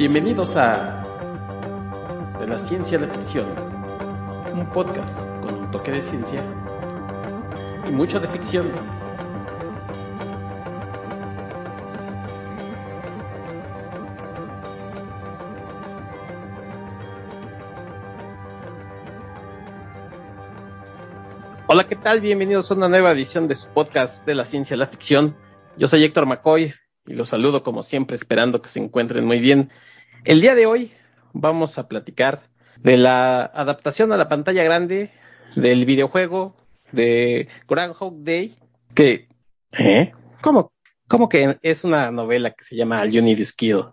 Bienvenidos a De la Ciencia a la Ficción, un podcast con un toque de ciencia y mucho de ficción. Hola, ¿qué tal? Bienvenidos a una nueva edición de su podcast de la ciencia a la ficción. Yo soy Héctor McCoy y los saludo como siempre esperando que se encuentren muy bien. El día de hoy vamos a platicar de la adaptación a la pantalla grande del videojuego de Groundhog Day, que, ¿eh? ¿Cómo, ¿Cómo que es una novela que se llama All You Need Skill?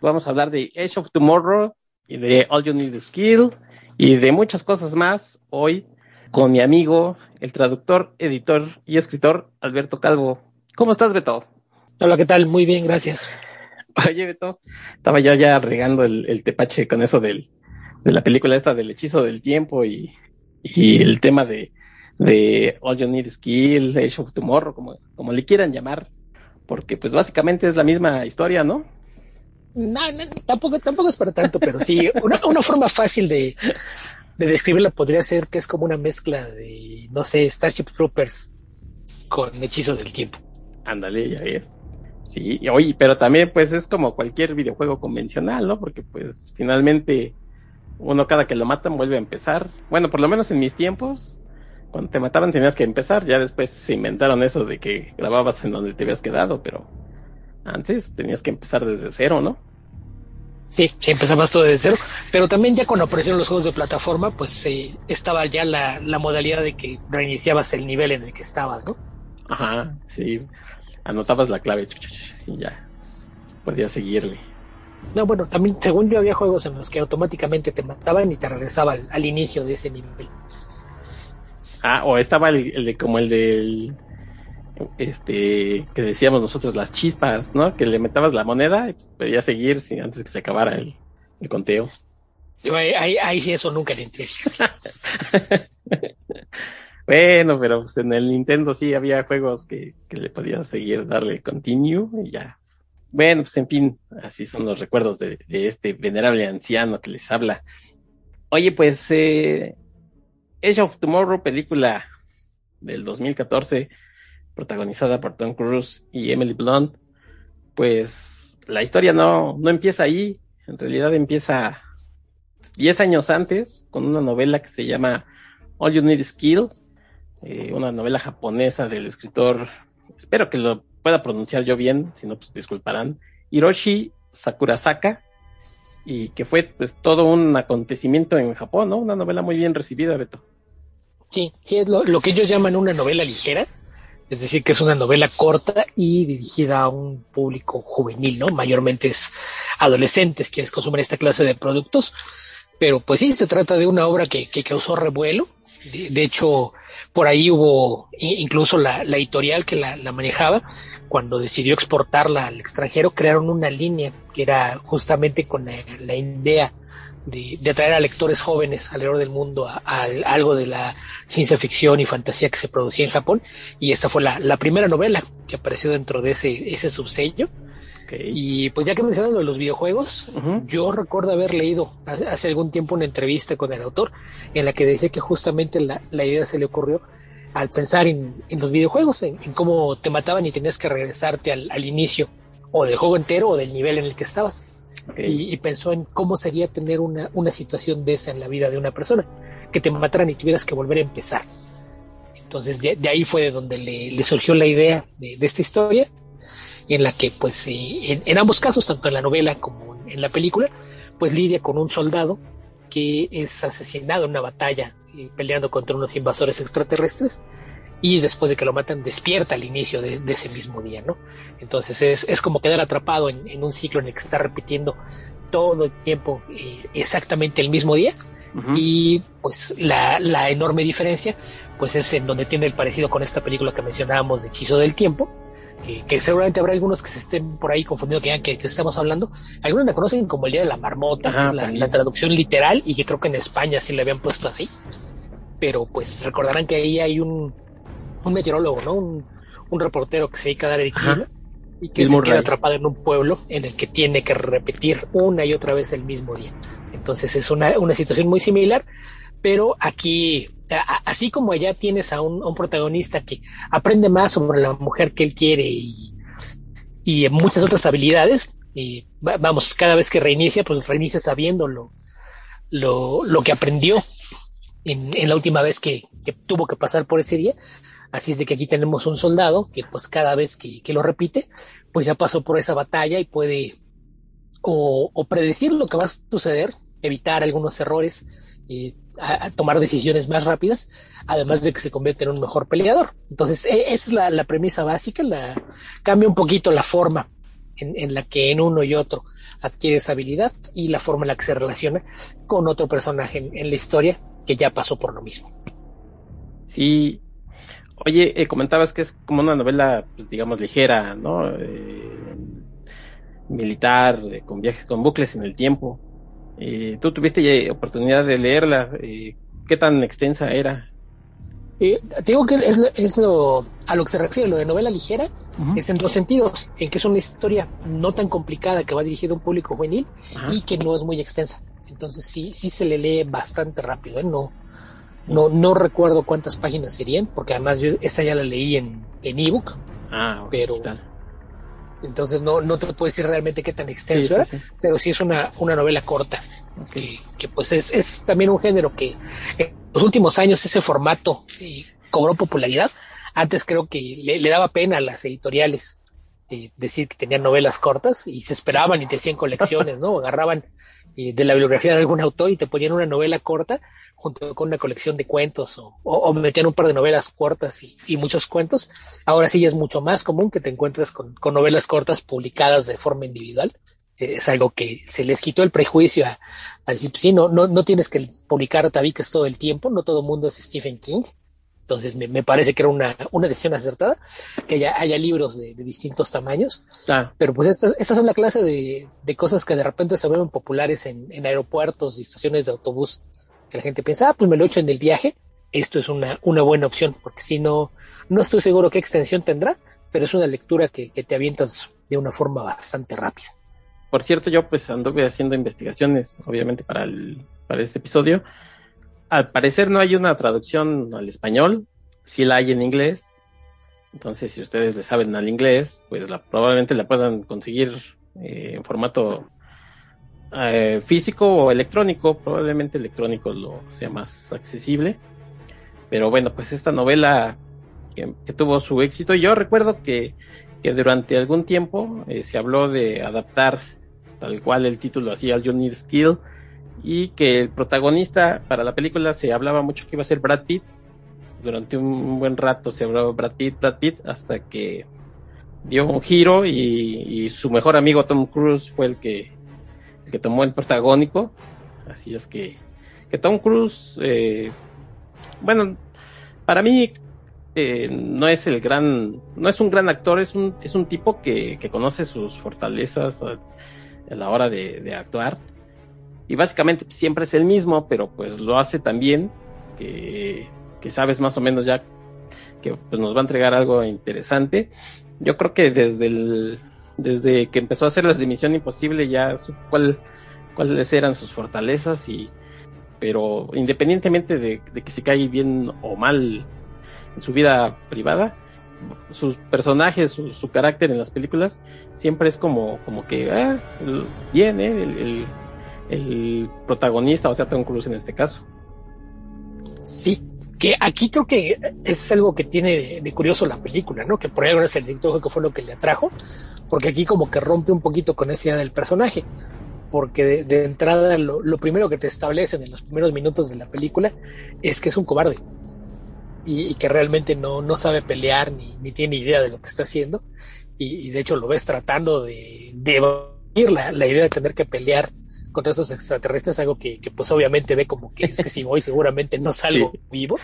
Vamos a hablar de Age of Tomorrow y de All You Need Skill y de muchas cosas más hoy con mi amigo, el traductor, editor y escritor Alberto Calvo. ¿Cómo estás, Beto? Hola, ¿qué tal? Muy bien, gracias. Oye, Beto, estaba yo ya regando el, el tepache con eso del, de la película esta del hechizo del tiempo y, y el tema de, de All You Need Skill, Age of Tomorrow, como, como le quieran llamar, porque pues básicamente es la misma historia, ¿no? No, no tampoco, tampoco es para tanto, pero sí, una, una forma fácil de, de describirla podría ser que es como una mezcla de, no sé, Starship Troopers con Hechizo del Tiempo. Ándale, ya ves. Sí, y oye, pero también pues es como cualquier videojuego convencional, ¿no? Porque pues finalmente uno cada que lo matan vuelve a empezar. Bueno, por lo menos en mis tiempos, cuando te mataban tenías que empezar, ya después se inventaron eso de que grababas en donde te habías quedado, pero antes tenías que empezar desde cero, ¿no? Sí, sí, empezabas todo desde cero, pero también ya cuando aparecieron los juegos de plataforma, pues eh, estaba ya la, la modalidad de que reiniciabas el nivel en el que estabas, ¿no? Ajá, sí. Anotabas la clave y ya podías seguirle. No, bueno, también según yo había juegos en los que automáticamente te mataban y te regresaba al, al inicio de ese nivel. Ah, o estaba el, el de como el del este que decíamos nosotros las chispas, ¿no? Que le metabas la moneda y podías seguir sin, antes que se acabara el, el conteo. Yo, ahí, ahí, ahí, sí eso nunca le entré. bueno, pero pues en el Nintendo sí había juegos que, que le podías seguir, darle continue y ya. Bueno, pues en fin, así son los recuerdos de, este venerable anciano que les habla. Oye, pues eh, Age of Tomorrow, película del 2014, protagonizada por Tom Cruise y Emily Blunt, pues la historia no, no empieza ahí, en realidad empieza 10 años antes con una novela que se llama All You Need Skill, eh, una novela japonesa del escritor, espero que lo pueda pronunciar yo bien, si no, pues disculparán, Hiroshi Sakurasaka, y que fue pues todo un acontecimiento en Japón, ¿no? Una novela muy bien recibida, Beto. Sí, sí, es lo, lo que ellos llaman una novela ligera, es decir, que es una novela corta y dirigida a un público juvenil, ¿no? Mayormente es adolescentes quienes consumen esta clase de productos, pero pues sí, se trata de una obra que, que causó revuelo. De, hecho, por ahí hubo incluso la, editorial que la, manejaba, cuando decidió exportarla al extranjero, crearon una línea que era justamente con la, idea de, de, atraer a lectores jóvenes alrededor del mundo a, algo de la ciencia ficción y fantasía que se producía en Japón. Y esta fue la, la primera novela que apareció dentro de ese, ese subsello. Okay. Y pues ya que mencionas lo de los videojuegos, uh -huh. yo recuerdo haber leído hace, hace, algún tiempo una entrevista con el autor en la que decía que justamente la, la idea se le ocurrió al pensar en, en los videojuegos, en, en, cómo te mataban y tenías que regresarte al, al, inicio o del juego entero o del nivel en el que estabas. Okay. Y, y, pensó en cómo sería tener una, una situación de esa en la vida de una persona, que te mataran y tuvieras que volver a empezar. Entonces de, de ahí fue de donde le, le surgió la idea de, de, esta historia, en la que pues eh, en, en, ambos casos, tanto en la novela como en la película, pues lidia con un soldado que es asesinado en una batalla eh, peleando contra unos invasores extraterrestres y después de que lo matan despierta al inicio de, de ese mismo día, ¿no? Entonces es, es como quedar atrapado en, en, un ciclo en el que está repitiendo todo el tiempo eh, exactamente el mismo día uh -huh. y pues la, la, enorme diferencia pues es en donde tiene el parecido con esta película que mencionábamos de Hechizo del Tiempo, eh, que seguramente habrá algunos que se estén por ahí confundiendo que, que, que estamos hablando. Algunos la conocen como el Día de la Marmota, Ajá, la, la, traducción literal, y que creo que en España sí le habían puesto así. Pero pues recordarán que ahí hay un, un meteorólogo, ¿no? Un, un, reportero que se dedica a dar el clima. y que se queda atrapada en un pueblo en el que tiene que repetir una y otra vez el mismo día. Entonces es una, una situación muy similar, pero aquí, así como allá tienes a un, protagonista que aprende más sobre la mujer que él quiere y, y muchas otras habilidades, y vamos, cada vez que reinicia, pues reinicia sabiendo lo, lo, que aprendió en, la última vez que, que, tuvo que pasar por ese día. Así es de que aquí tenemos un soldado que pues cada vez que, que lo repite, pues ya pasó por esa batalla y puede o, predecir lo que va a suceder, evitar algunos errores, y a, tomar decisiones más rápidas, además de que se convierte en un mejor peleador. Entonces, e, esa es la, premisa básica, la, cambia un poquito la forma en, la que en uno y otro adquiere esa habilidad y la forma en la que se relaciona con otro personaje en, en la historia que ya pasó por lo mismo. Sí. Oye, eh, comentabas que es como una novela, pues, digamos, ligera, ¿no? Eh, militar, con viajes con bucles en el tiempo. Eh, ¿Tú tuviste oportunidad de leerla? Eh, ¿Qué tan extensa era? Eh, digo que es, lo, a lo que se refiere, lo de novela ligera, es en dos sentidos, en que es una historia no tan complicada que va dirigida a un público juvenil y que no es muy extensa. Entonces sí, sí se le lee bastante rápido, ¿eh? no, no, no recuerdo cuántas páginas serían, porque además yo esa ya la leí en ebook, ah, pero entonces no, no te puedo decir realmente qué tan extenso era, pero sí es una, una novela corta, que, pues es, es, también un género que en los últimos años ese formato eh, cobró popularidad. Antes creo que le, daba pena a las editoriales eh, decir que tenían novelas cortas y se esperaban y te hacían colecciones, ¿no? Agarraban eh, de la bibliografía de algún autor y te ponían una novela corta junto con una colección de cuentos o, o, metían un par de novelas cortas y, muchos cuentos. Ahora sí es mucho más común que te encuentres con, novelas cortas publicadas de forma individual. Eh, es algo que se les quitó el prejuicio a, decir, sí, no, no, no tienes que publicar tabiques todo el tiempo, no todo el mundo es Stephen King. Entonces me, parece que era una, una decisión acertada, que haya, haya libros de, distintos tamaños. Pero pues estas, estas son la clase de, de cosas que de repente se vuelven populares en, en aeropuertos y estaciones de autobús la gente piensa, ah, pues me lo echo en el viaje, esto es una, una buena opción, porque si no, no estoy seguro qué extensión tendrá, pero es una lectura que, te avientas de una forma bastante rápida. Por cierto, yo pues anduve haciendo investigaciones, obviamente, para, el, para este episodio. Al parecer no hay una traducción al español, sí la hay en inglés. Entonces, si ustedes le saben al inglés, pues la, probablemente la puedan conseguir eh, en formato eh, físico o electrónico, probablemente electrónico lo sea más accesible. Pero bueno, pues esta novela que, tuvo su éxito, yo recuerdo que, que durante algún tiempo eh, se habló de adaptar tal cual el título hacía You Need Skill y que el protagonista para la película se hablaba mucho que iba a ser Brad Pitt. Durante un buen rato se hablaba Brad Pitt, Brad Pitt, hasta que dio un giro y, y su mejor amigo Tom Cruise fue el que que tomó el protagónico. Así es que, que Tom Cruise, eh, bueno, para mí eh, no es el gran, no es un gran actor, es un, es un tipo que, que conoce sus fortalezas a, la hora de, actuar. Y básicamente siempre es el mismo, pero pues lo hace tan bien que, que sabes más o menos ya que pues, nos va a entregar algo interesante. Yo creo que desde el, desde que empezó a hacer las de Misión Imposible ya supo cuál, cuáles eran sus fortalezas y pero independientemente de, que se cae bien o mal en su vida privada, sus personajes, su, carácter en las películas siempre es como, como que ah, bien, ¿eh? el, el, protagonista, o sea, Tom Cruise en este caso. Sí, que aquí creo que es algo que tiene de, curioso la película, ¿no? Que por ahí es el director que fue lo que le atrajo, porque aquí como que rompe un poquito con esa idea del personaje, porque de, entrada lo, primero que te establecen en los primeros minutos de la película es que es un cobarde y, que realmente no, no sabe pelear ni, ni, tiene idea de lo que está haciendo y, de hecho lo ves tratando de, de la, la idea de tener que pelear contra esos extraterrestres, algo que, pues obviamente ve como que es que si voy seguramente no salgo vivo.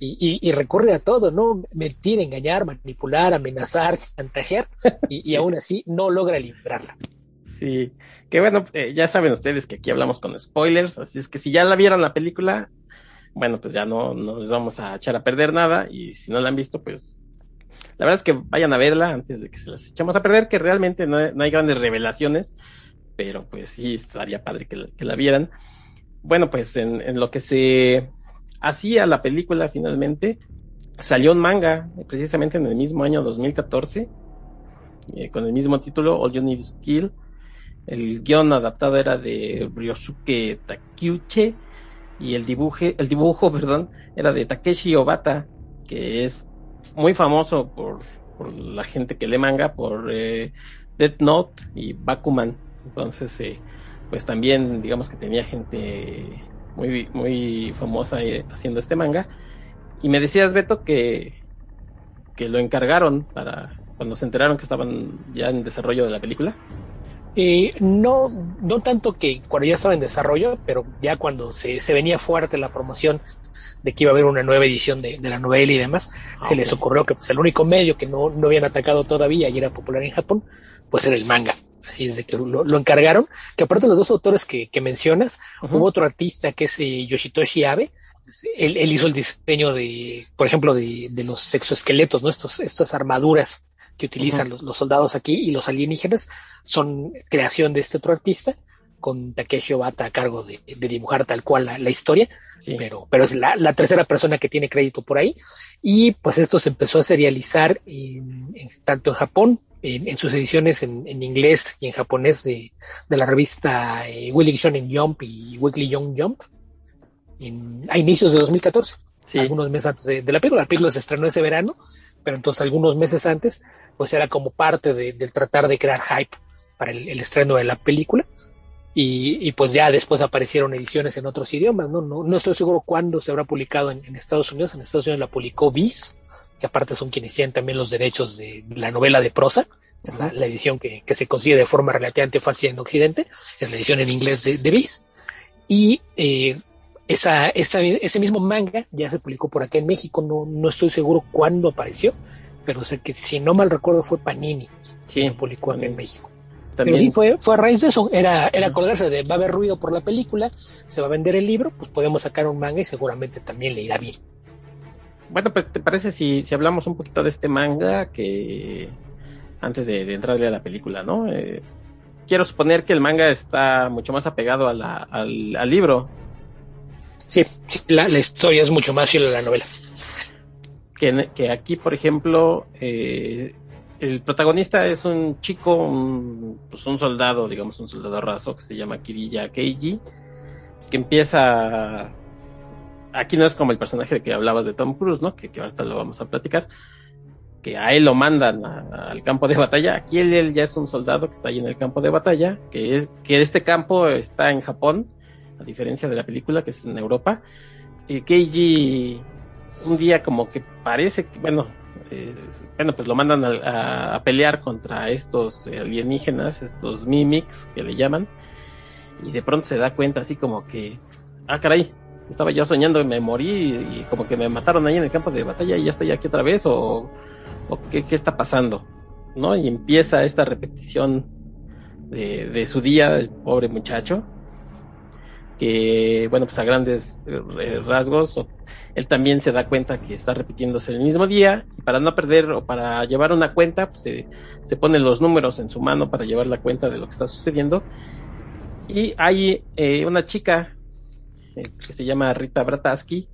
Y, y, recurre a todo, ¿no? Mentir, engañar, manipular, amenazar, chantajear, y, y aún así no logra librarla. Sí, que bueno, eh, ya saben ustedes que aquí hablamos con spoilers, así es que si ya la vieron la película, bueno, pues ya no, no les vamos a echar a perder nada, y si no la han visto, pues La verdad es que vayan a verla antes de que se las echemos a perder, que realmente no, hay grandes revelaciones, pero pues sí estaría padre que, la vieran. Bueno, pues en, lo que se hacía la película finalmente, salió un manga, precisamente en el mismo año 2014, eh, con el mismo título, All You Need is Kill. El guion adaptado era de Ryosuke Takiuche y el, el dibujo perdón, era de Takeshi Obata, que es muy famoso por, por la gente que lee manga, por eh, Death Note y Bakuman. Entonces, eh, pues también digamos que tenía gente muy, muy famosa eh, haciendo este manga. Y me decías, Beto, que, que lo encargaron para cuando se enteraron que estaban ya en desarrollo de la película. Eh, no, no tanto que cuando ya estaba en desarrollo, pero ya cuando se, se venía fuerte la promoción de que iba a haber una nueva edición de, la novela y demás, se les ocurrió que pues, el único medio que no, no habían atacado todavía y era popular en Japón, pues era el manga. Así es de que lo, encargaron, que aparte de los dos autores que, que mencionas, hubo otro artista que es eh, Yoshitoshi Abe, él, él, hizo el diseño de, por ejemplo, de, de los exoesqueletos, ¿no? Estos, estas armaduras que utilizan los, soldados aquí y los alienígenas son creación de este otro artista con Takeshi Obata a cargo de, dibujar tal cual la, historia, pero, pero es la, tercera persona que tiene crédito por ahí. Y pues esto se empezó a serializar tanto en Japón, en, sus ediciones en, inglés y en japonés de, la revista eh, Weekly Shonen Jump y Weekly Young Jump a inicios de 2014, algunos meses antes de, de, la película. La película se estrenó ese verano, pero entonces algunos meses antes pues era como parte de, del tratar de crear hype para el, estreno de la película. Y, pues ya después aparecieron ediciones en otros idiomas, ¿no? No, estoy seguro cuándo se habrá publicado en, Estados Unidos. En Estados Unidos la publicó Viz, que aparte son quienes tienen también los derechos de la novela de prosa. Es la, edición que, se consigue de forma relativamente fácil en Occidente. Es la edición en inglés de, de Viz. Y eh, esa, ese mismo manga ya se publicó por acá en México. No, no estoy seguro cuándo apareció pero sé que si no mal recuerdo fue Panini sí, quien publicó en México. Pero sí, fue, fue a raíz de eso, era, era colgarse de va a haber ruido por la película, se va a vender el libro, pues podemos sacar un manga y seguramente también le irá bien. Bueno, pues te parece si, si hablamos un poquito de este manga que antes de, entrarle a la película, ¿no? Eh, quiero suponer que el manga está mucho más apegado a la, al, al, libro. Sí, la, la, historia es mucho más fiel a la novela que, aquí, por ejemplo, eh, el protagonista es un chico, un, pues un soldado, digamos, un soldado raso que se llama Kirilla Keiji, que empieza. Aquí no es como el personaje de que hablabas de Tom Cruise, ¿no? Que, ahorita lo vamos a platicar. Que a él lo mandan al campo de batalla. Aquí él, ya es un soldado que está ahí en el campo de batalla. Que es que este campo está en Japón, a diferencia de la película que es en Europa. Y Keiji un día como que parece que, bueno, bueno, pues lo mandan a, pelear contra estos alienígenas, estos mimics que le llaman, y de pronto se da cuenta así como que, ah, caray, estaba yo soñando y me morí y como que me mataron ahí en el campo de batalla y ya estoy aquí otra vez, o, qué, qué está pasando, ¿no? Y empieza esta repetición de, de su día, el pobre muchacho, que, bueno, pues a grandes eh, rasgos, él también se da cuenta que está repitiéndose el mismo día y para no perder o para llevar una cuenta, pues se, se ponen los números en su mano para llevar la cuenta de lo que está sucediendo. Y hay eh, una chica que se llama Rita Brataski,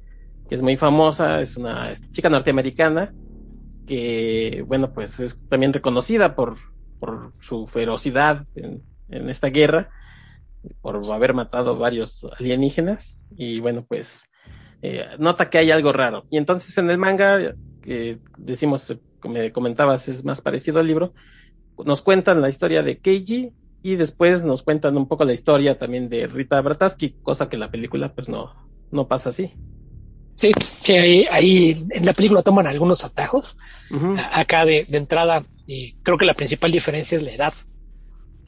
que es muy famosa, es una chica norteamericana que, bueno, pues es también reconocida por, por su ferocidad en, esta guerra, por haber matado varios alienígenas y, bueno, pues eh, nota que hay algo raro. Y entonces en el manga, que decimos, como comentabas, es más parecido al libro, nos cuentan la historia de Keiji y después nos cuentan un poco la historia también de Rita Brataski, cosa que en la película pues no, no pasa así. Sí, que ahí, en la película toman algunos atajos. Acá de, entrada, y creo que la principal diferencia es la edad.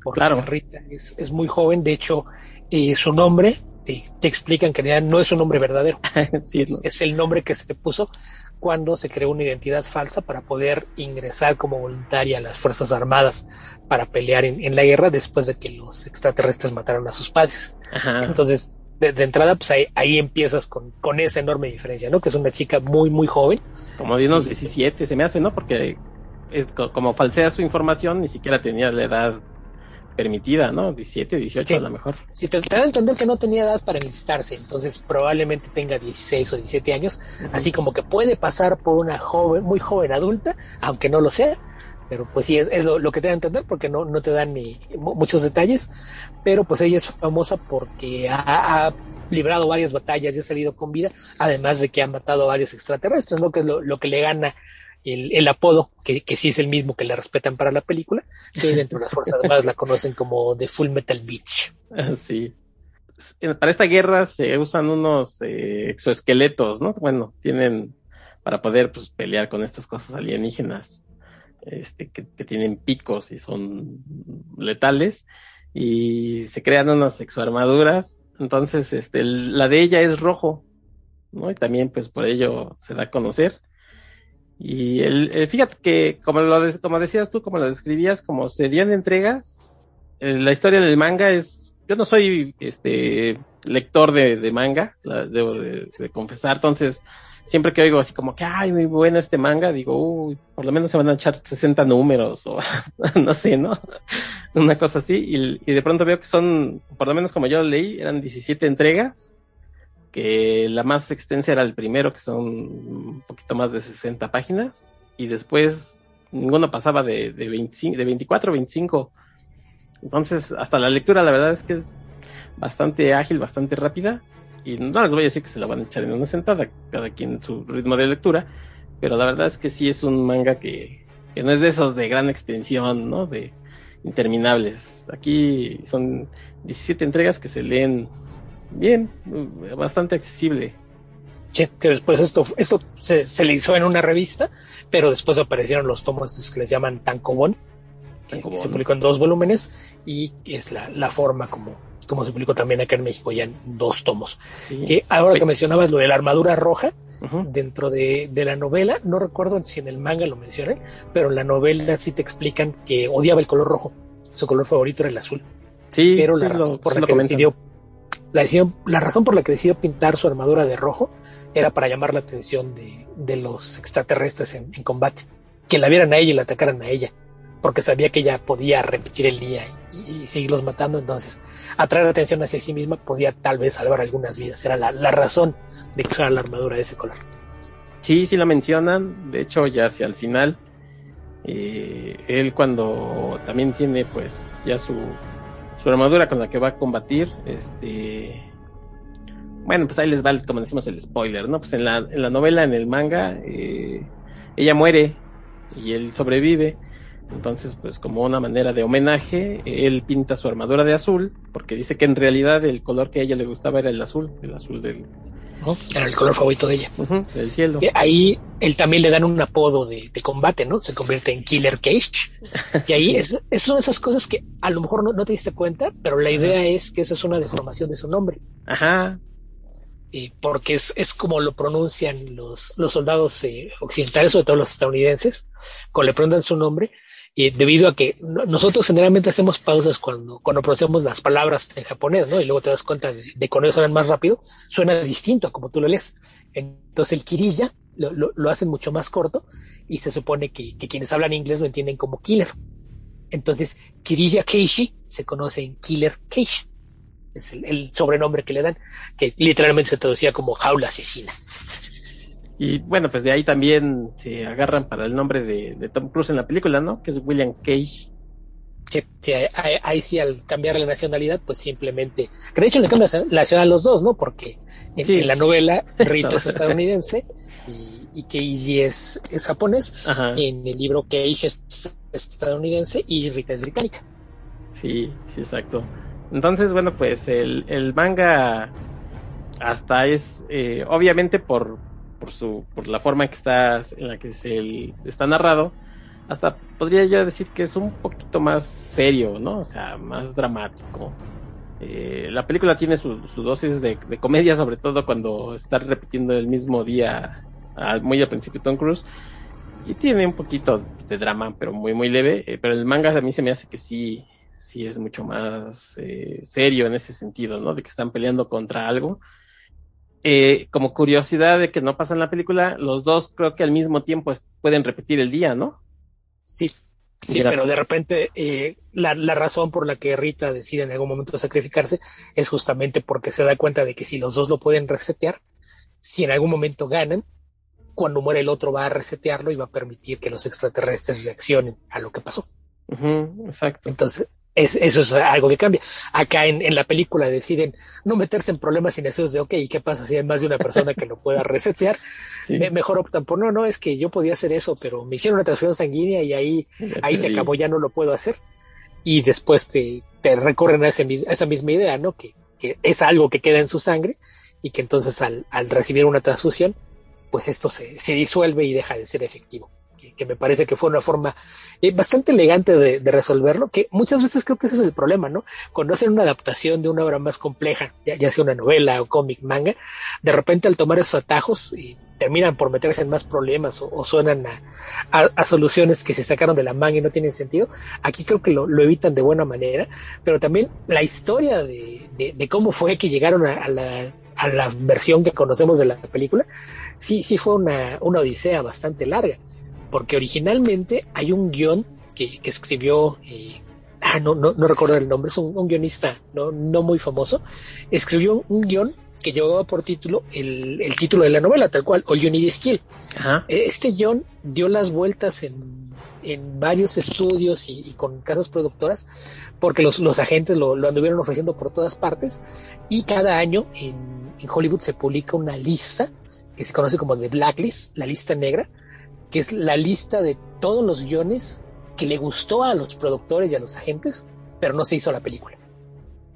Porque claro. Rita es, es muy joven, de hecho, eh, su nombre te, explican que no es un nombre verdadero. es, el nombre que se le puso cuando se creó una identidad falsa para poder ingresar como voluntaria a las Fuerzas Armadas para pelear en, la guerra después de que los extraterrestres mataron a sus padres. Entonces, de, entrada, pues ahí, ahí empiezas con, con, esa enorme diferencia, ¿no? Que es una chica muy, muy joven. Como de unos 17 se me hace, ¿no? Porque es como falsea su información, ni siquiera tenía la edad permitida, ¿no? 17, 18 a lo mejor. Sí, te, te, da a entender que no tenía edad para enlistarse, entonces probablemente tenga 16 o 17 años, así como que puede pasar por una joven, muy joven adulta, aunque no lo sea, pero pues sí, es, es lo, que te da a entender porque no, no te dan ni muchos detalles, pero pues ella es famosa porque ha, librado varias batallas y ha salido con vida, además de que ha matado a varios extraterrestres, ¿no? Que es lo, lo que le gana el, apodo, que, sí es el mismo que le respetan para la película, que dentro de las Fuerzas Armadas la conocen como The Full Metal Beach. Sí. Para esta guerra se usan unos eh, exoesqueletos, ¿no? Bueno, tienen para poder pues, pelear con estas cosas alienígenas este, que, tienen picos y son letales y se crean unas exoarmaduras. Entonces, este, la de ella es rojo, ¿no? Y también, pues, por ello se da a conocer. Y el, fíjate que, como, lo como decías tú, como lo describías, como serían entregas, eh, la historia del manga es, yo no soy este lector de, de manga, debo de, confesar, entonces siempre que oigo así como que, ay, muy bueno este manga, digo, uy, por lo menos se van a echar 60 números o no sé, ¿no? Una cosa así. Y, y, de pronto veo que son, por lo menos como yo lo leí, eran 17 entregas, que la más extensa era el primero, que son un poquito más de 60 páginas, y después ninguno pasaba de, de, 25, de 24 o 25. Entonces, hasta la lectura, la verdad es que es bastante ágil, bastante rápida y no les voy a decir que se la van a echar en una sentada, cada quien su ritmo de lectura, pero la verdad es que sí es un manga que, que no es de esos de gran extensión, ¿no? De interminables. Aquí son 17 entregas que se leen bien, bastante accesible. Sí, que después esto, esto se, se le hizo en una revista, pero después aparecieron los tomos que les llaman Tankobon, que se publicó en dos volúmenes y es la, la forma como, como se publicó también acá en México ya en dos tomos. Que ahora que mencionabas lo de la armadura roja, dentro de, de, la novela, no recuerdo si en el manga lo mencioné, pero en la novela sí te explican que odiaba el color rojo. Su color favorito era el azul. Sí, pero la razón por la que decidió, la, la razón por la que decidió pintar su armadura de rojo era para llamar la atención de, de los extraterrestres en, combate. Que la vieran a ella y la atacaran a ella porque sabía que ella podía repetir el día y, seguirlos matando, entonces atraer la atención hacia sí misma podía tal vez salvar algunas vidas, era la, razón de crear la armadura de ese color. Sí, sí la mencionan, de hecho ya hacia el final, eh, él cuando también tiene pues ya su, su armadura con la que va a combatir, este... Bueno, pues ahí les va, como decimos, el spoiler, ¿no? Pues en la, en la novela, en el manga, eh, ella muere y él sobrevive entonces, pues como una manera de homenaje, él pinta su armadura de azul, porque dice que en realidad el color que a ella le gustaba era el azul, el azul del... Era el color favorito de ella. del cielo. ahí él también le dan un apodo de, combate, ¿no? Se convierte en Killer Cage. Y ahí es, son esas cosas que a lo mejor no, te diste cuenta, pero la idea es que esa es una deformación de su nombre. Ajá. Y porque es, es como lo pronuncian los, los soldados eh, occidentales, sobre todo los estadounidenses, cuando le preguntan su nombre, y debido a que nosotros generalmente hacemos pausas cuando, cuando pronunciamos las palabras en japonés, ¿no? Y luego te das cuenta de, que cuando suenan más rápido, suena distinto a como tú lo lees. Entonces el kirilla lo, lo, hacen mucho más corto y se supone que, que, quienes hablan inglés lo entienden como killer. Entonces, Kirilla Keishi se conoce en Killer Keishi. Es el, el sobrenombre que le dan, que literalmente se traducía como jaula asesina. Y bueno, pues de ahí también se agarran para el nombre de, Tom Cruise en la película, ¿no? Que es William Cage. Sí, ahí, sí al cambiar la nacionalidad, pues simplemente, que de hecho le cambia la ciudad a los dos, ¿no? Porque en, la novela Rita es estadounidense y, y Keiji es, es japonés. En el libro Keiji es estadounidense y Rita es británica. Sí, sí, exacto. Entonces, bueno, pues el, el manga hasta es, eh, obviamente por, por su por la forma en que está en la que se está narrado hasta podría yo decir que es un poquito más serio no o sea más dramático eh, la película tiene su, dosis de, comedia sobre todo cuando está repitiendo el mismo día muy al principio Tom Cruise y tiene un poquito de drama pero muy muy leve eh, pero el manga a mí se me hace que sí sí es mucho más eh, serio en ese sentido, ¿no? De que están peleando contra algo. Eh, como curiosidad de que no pasa en la película, los dos creo que al mismo tiempo pueden repetir el día, ¿no? Sí, sí, pero de repente eh, la, la, razón por la que Rita decide en algún momento sacrificarse es justamente porque se da cuenta de que si los dos lo pueden resetear, si en algún momento ganan, cuando muere el otro va a resetearlo y va a permitir que los extraterrestres reaccionen a lo que pasó. exacto. Entonces, eso es algo que cambia. Acá en, la película deciden no meterse en problemas innecesarios de, ok, ¿y qué pasa si hay más de una persona que lo pueda resetear? mejor optan por, no, no, es que yo podía hacer eso, pero me hicieron una transfusión sanguínea y ahí, ahí se acabó, ya no lo puedo hacer. Y después te, te recorren a, esa misma idea, ¿no? Que, que, es algo que queda en su sangre y que entonces al, al recibir una transfusión, pues esto se, se disuelve y deja de ser efectivo que, me parece que fue una forma eh, bastante elegante de, resolverlo, que muchas veces creo que ese es el problema, ¿no? Cuando hacen una adaptación de una obra más compleja, ya, sea una novela o cómic, manga, de repente al tomar esos atajos y terminan por meterse en más problemas o, suenan a, soluciones que se sacaron de la manga y no tienen sentido. Aquí creo que lo, evitan de buena manera, pero también la historia de, cómo fue que llegaron a, la a la versión que conocemos de la película, sí, sí fue una, una odisea bastante larga porque originalmente hay un guion que, escribió, eh, ah, no, no, no, recuerdo el nombre, es un, guionista no, no muy famoso, escribió un guion que llevaba por título el, título de la novela, tal cual, All You Need Skill. Este guion dio las vueltas en, varios estudios y, con casas productoras, porque los, los agentes lo, lo, anduvieron ofreciendo por todas partes, y cada año en, en Hollywood se publica una lista que se conoce como The Blacklist, la lista negra, que es la lista de todos los guiones que le gustó a los productores y a los agentes, pero no se hizo la película.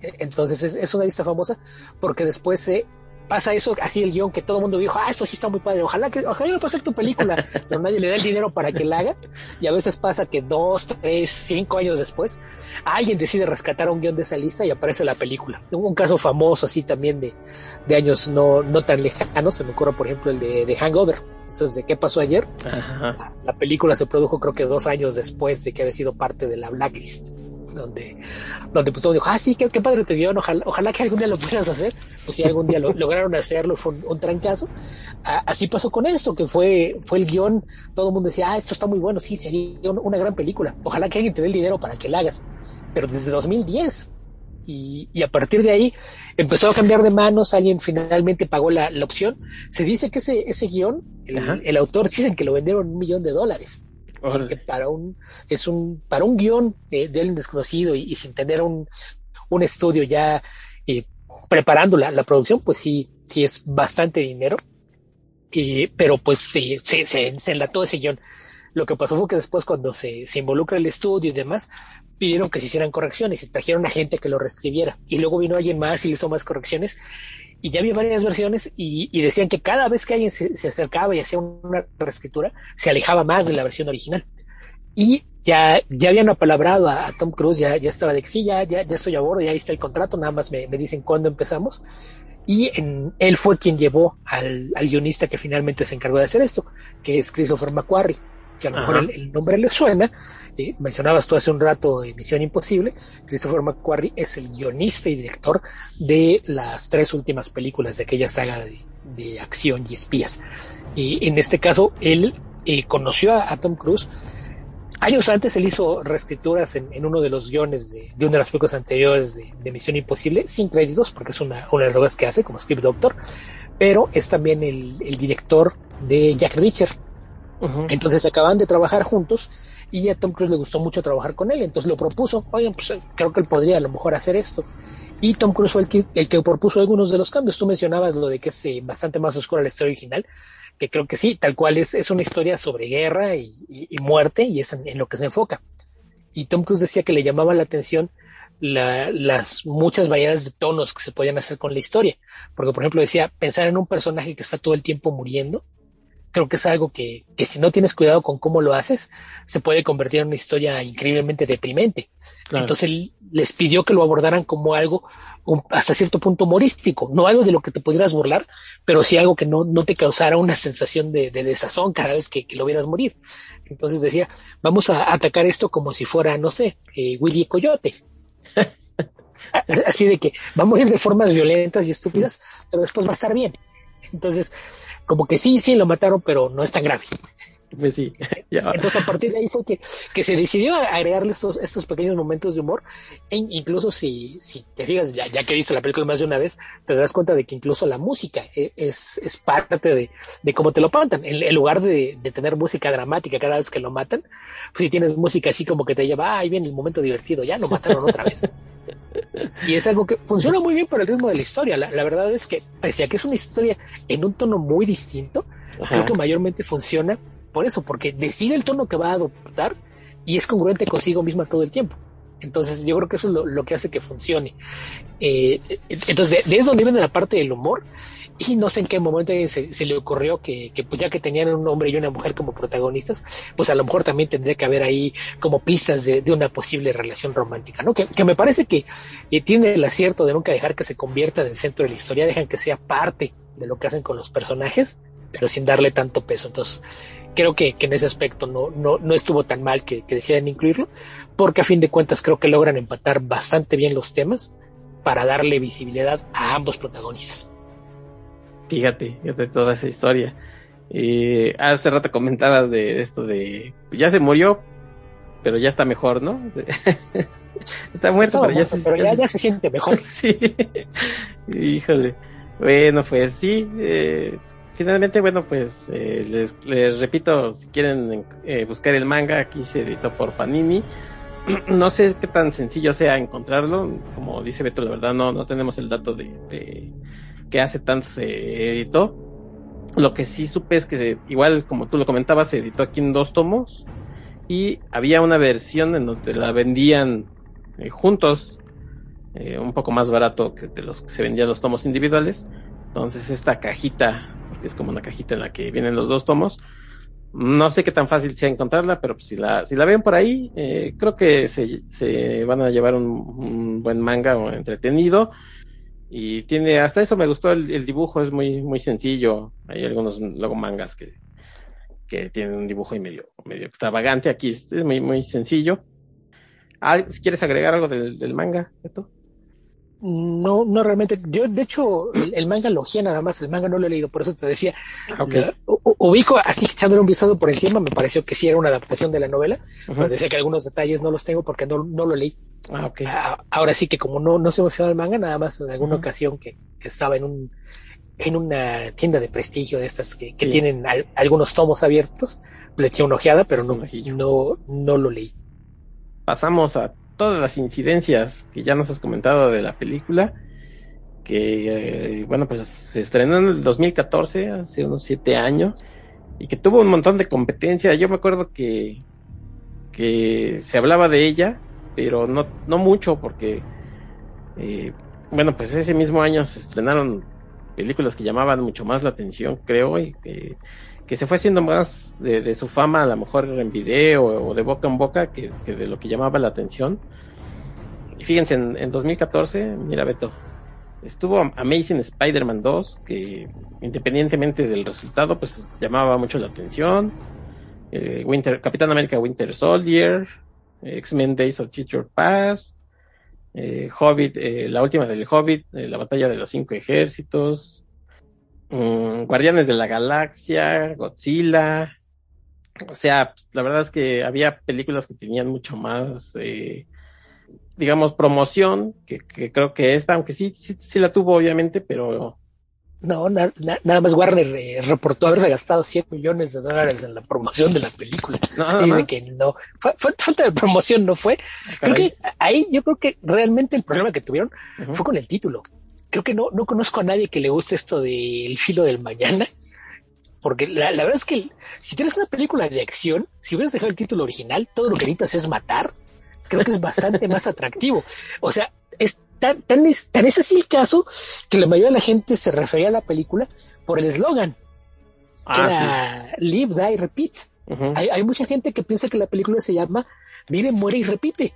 E, entonces es, una lista famosa porque después se pasa eso, así el guion que todo el mundo dijo, ah, esto sí está muy padre, ojalá que, ojalá pueda hacer tu película, pero nadie le da el dinero para que la haga. Y a veces pasa que dos, tres, cinco años después, alguien decide rescatar un guion de esa lista y aparece la película. Hubo un caso famoso así también de, de años no, no tan lejanos, se me ocurre por ejemplo el de, de Hangover. Esto es de qué pasó ayer. La película se produjo creo que dos años después de que había sido parte de la Blacklist donde, donde pues todo dijo, ah, sí, qué, padre te vio, ojalá, ojalá que algún día lo puedas hacer. Pues si algún día lo, lograron hacerlo, fue un, trancazo. así pasó con esto, que fue, fue el guion, todo el mundo decía, ah, esto está muy bueno, sí, sería una gran película. Ojalá que alguien te dé el dinero para que la hagas. Pero desde 2010, y, y, a partir de ahí empezó a cambiar de manos, alguien finalmente pagó la, la opción. Se dice que ese, ese guion, el, el, autor, dicen que lo vendieron un millón de dólares para un, es un, para un guion de, alguien desconocido y, sin tener un, un estudio ya eh, preparando la, la, producción, pues sí, sí es bastante dinero. pero pues sí, se, se, se enlató ese guion. Lo que pasó fue que después cuando se, se involucra el estudio y demás, pidieron que se hicieran correcciones y trajeron a gente que lo reescribiera. Y luego vino alguien más y hizo más correcciones y ya había varias versiones y, decían que cada vez que alguien se, acercaba y hacía una reescritura, se alejaba más de la versión original. Y ya, ya habían apalabrado a, Tom Cruise, ya, ya estaba de sí, ya, ya, estoy a bordo, ya está el contrato, nada más me, dicen cuándo empezamos. Y él fue quien llevó al, al, guionista que finalmente se encargó de hacer esto, que es Christopher McQuarrie que a lo mejor el, nombre le suena. Eh, mencionabas tú hace un rato de Misión Imposible. Christopher McQuarrie es el guionista y director de las tres últimas películas de aquella saga de, acción y espías. Y en este caso, él eh, conoció a, Tom Cruise. Años antes él hizo reescrituras en, uno de los guiones de, una de las películas anteriores de, Misión Imposible, sin créditos, porque es una, una de las cosas que hace como Script Doctor, pero es también el, el director de Jack Reacher, entonces acaban de trabajar juntos y a Tom Cruise le gustó mucho trabajar con él, entonces lo propuso, oye, pues creo que él podría a lo mejor hacer esto. Y Tom Cruise fue el que, el que propuso algunos de los cambios. Tú mencionabas lo de que es eh, bastante más oscura la historia original, que creo que sí, tal cual es, es una historia sobre guerra y, muerte y es en, lo que se enfoca. Y Tom Cruise decía que le llamaba la atención las muchas variedades de tonos que se podían hacer con la historia. Porque, por ejemplo, decía, pensar en un personaje que está todo el tiempo muriendo, creo que es algo que, que, si no tienes cuidado con cómo lo haces, se puede convertir en una historia increíblemente deprimente. Entonces él les pidió que lo abordaran como algo hasta cierto punto humorístico, no algo de lo que te pudieras burlar, pero sí algo que no, no te causara una sensación de, desazón cada vez que, lo vieras morir. Entonces decía, vamos a atacar esto como si fuera, no sé, eh, Willy Coyote. Así de que va a morir de formas violentas y estúpidas, pero después va a estar bien. Entonces, como que sí, sí lo mataron, pero no es tan grave. Pues sí. Entonces a partir de ahí fue que, que se decidió agregarle estos, estos pequeños momentos de humor. E incluso si, si te fijas, ya, ya que viste la película más de una vez, te das cuenta de que incluso la música e, es, es parte de, de cómo te lo plantan. En, lugar de, de, tener música dramática cada vez que lo matan, pues si tienes música así como que te lleva, ah, ahí viene el momento divertido, ya lo mataron otra vez. Y es algo que funciona muy bien por el ritmo de la historia. La, la verdad es que, pese a que es una historia en un tono muy distinto, creo que mayormente funciona por eso, porque decide el tono que va a adoptar y es congruente consigo misma todo el tiempo. Entonces yo creo que eso es lo, que hace que funcione. Eh, entonces de, eso viene la parte del humor y no sé en qué momento se, le ocurrió que, pues ya que tenían un hombre y una mujer como protagonistas, pues a lo mejor también tendría que haber ahí como pistas de, una posible relación romántica, ¿no? Que, me parece que tiene el acierto de nunca dejar que se convierta en el centro de la historia, dejan que sea parte de lo que hacen con los personajes, pero sin darle tanto peso. Entonces, creo que, en ese aspecto no, no, no estuvo tan mal que, que decían incluirlo, porque a fin de cuentas creo que logran empatar bastante bien los temas para darle visibilidad a ambos protagonistas. Fíjate, fíjate toda esa historia. Eh, hace rato comentabas de esto de ya se murió, pero ya está mejor, ¿no? está muerto, pero, ya, se, siente mejor. sí, híjole. Bueno, pues sí, eh, finalmente, bueno, pues eh, les, repito, si quieren eh, buscar el manga, aquí se editó por Panini. no sé qué tan sencillo sea encontrarlo, como dice Beto, la verdad no, no tenemos el dato de, de que hace tanto se editó. Lo que sí supe es que igual como tú lo comentabas, se editó aquí en dos tomos y había una versión en donde la vendían eh, juntos, un poco más barato que de los que se vendían los tomos individuales. Entonces esta cajita es como una cajita en la que vienen los dos tomos. No sé qué tan fácil sea encontrarla, pero si la, si la ven por ahí, eh, creo que se, se, van a llevar un, buen manga entretenido. Y tiene, hasta eso me gustó el, dibujo, es muy, muy sencillo. Hay algunos luego mangas que, que tienen un dibujo medio, medio extravagante. Aquí es, muy, muy sencillo. Ah, quieres agregar algo del, manga, ¿esto? No, no realmente. Yo, de hecho, el, manga logía nada más, el manga no lo he leído, por eso te decía. Ah, ubico así echándole un vistazo por encima, me pareció que sí era una adaptación de la novela, pero decía que algunos detalles no los tengo porque no, no lo leí. Ah, ah, ahora sí que como no, no se emociona el manga, nada más en alguna ocasión que, estaba en un en una tienda de prestigio de estas que, tienen algunos tomos abiertos, le eché una ojeada, pero no, no, no lo leí. Pasamos a todas las incidencias que ya nos has comentado de la película, que eh, bueno, pues se estrenó en el 2014, hace unos siete años, y que tuvo un montón de competencia. Yo me acuerdo que, que se hablaba de ella, pero no, no mucho, porque eh, bueno, pues ese mismo año se estrenaron películas que llamaban mucho más la atención, creo, y que que se fue haciendo más de, su fama, a lo mejor en video o de boca en boca, que, de lo que llamaba la atención. Y fíjense, en, 2014, mira Beto, estuvo Amazing Spider-Man 2, que independientemente del resultado, pues llamaba mucho la atención. Eh, Winter, Capitán América Winter Soldier, X-Men Days of Future Past, eh, Hobbit, eh, la última del Hobbit, la batalla de los cinco ejércitos, Mm, Guardianes de la Galaxia, Godzilla. O sea, pues, la verdad es que había películas que tenían mucho más, eh, digamos, promoción, que, creo que esta, aunque sí, sí, sí la tuvo obviamente, pero... No, nada más Warner eh, reportó haberse gastado 100 millones de dólares en la promoción de la película. Dice que no, falta de promoción no fue. Creo que ahí yo creo que realmente el problema que tuvieron fue con el título creo que no, no conozco a nadie que le guste esto del filo del mañana. Porque la, verdad es que si tienes una película de acción, si hubieras dejado el título original, todo lo que necesitas es matar, creo que es bastante más atractivo. O sea, es tan, tan, es, tan es así el caso que la mayoría de la gente se refería a la película por el eslogan, que ah, era Live, Die, Repeat. hay, hay, mucha gente que piensa que la película se llama Vive, Muere y Repite.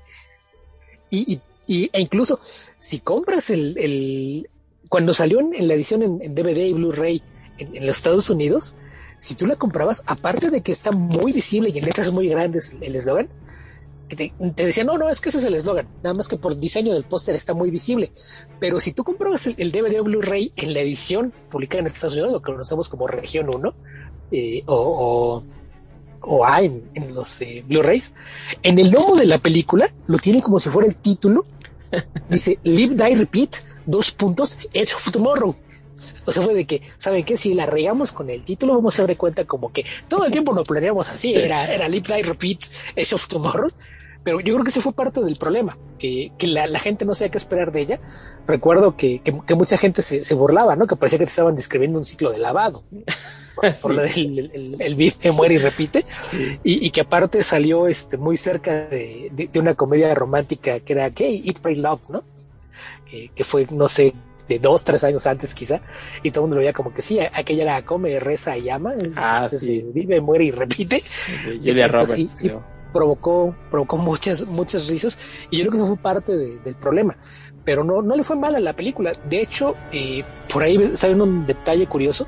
Y, y Y, e incluso si compras el, el cuando salió en, la edición en, DVD y Blu-ray en, los Estados Unidos, si tú la comprabas, aparte de que está muy visible y en letras muy grandes el eslogan, te, te decía, no, no, es que ese es el eslogan, nada más que por diseño del póster está muy visible. Pero si tú comprabas el, DVD o Blu-ray en la edición publicada en Estados Unidos, lo que conocemos como Región 1, eh, o, o, A en, los eh, Blu-rays, en el lomo de la película lo tiene como si fuera el título. Dice Live, Die, Repeat, dos puntos, Edge of Tomorrow. O sea, fue de que, ¿saben qué? Si la regamos con el título, vamos a dar de cuenta como que todo el tiempo lo planeamos así, era, era Live, Die, Repeat, Edge of Tomorrow. Pero yo creo que ese fue parte del problema, que, que la, la, gente no sabía qué esperar de ella. Recuerdo que, que, mucha gente se, se, burlaba, ¿no? Que parecía que te estaban describiendo un ciclo de lavado. Por lo del el, el, vive, muere y repite. Y, y, que aparte salió este, muy cerca de, de, una comedia romántica que era ¿qué? Eat, Pray, Love, ¿no? Que, que fue, no sé, de dos, tres años antes quizá, y todo el mundo lo veía como que sí, aquella era come, reza y ama, ah, sí. vive, muere y repite. Julia Roberts, sí, provocó, provocó muchas, muchas risas, y yo creo que eso fue parte del problema. Pero no, no le fue mal a la película. De hecho, eh, por ahí saben un detalle curioso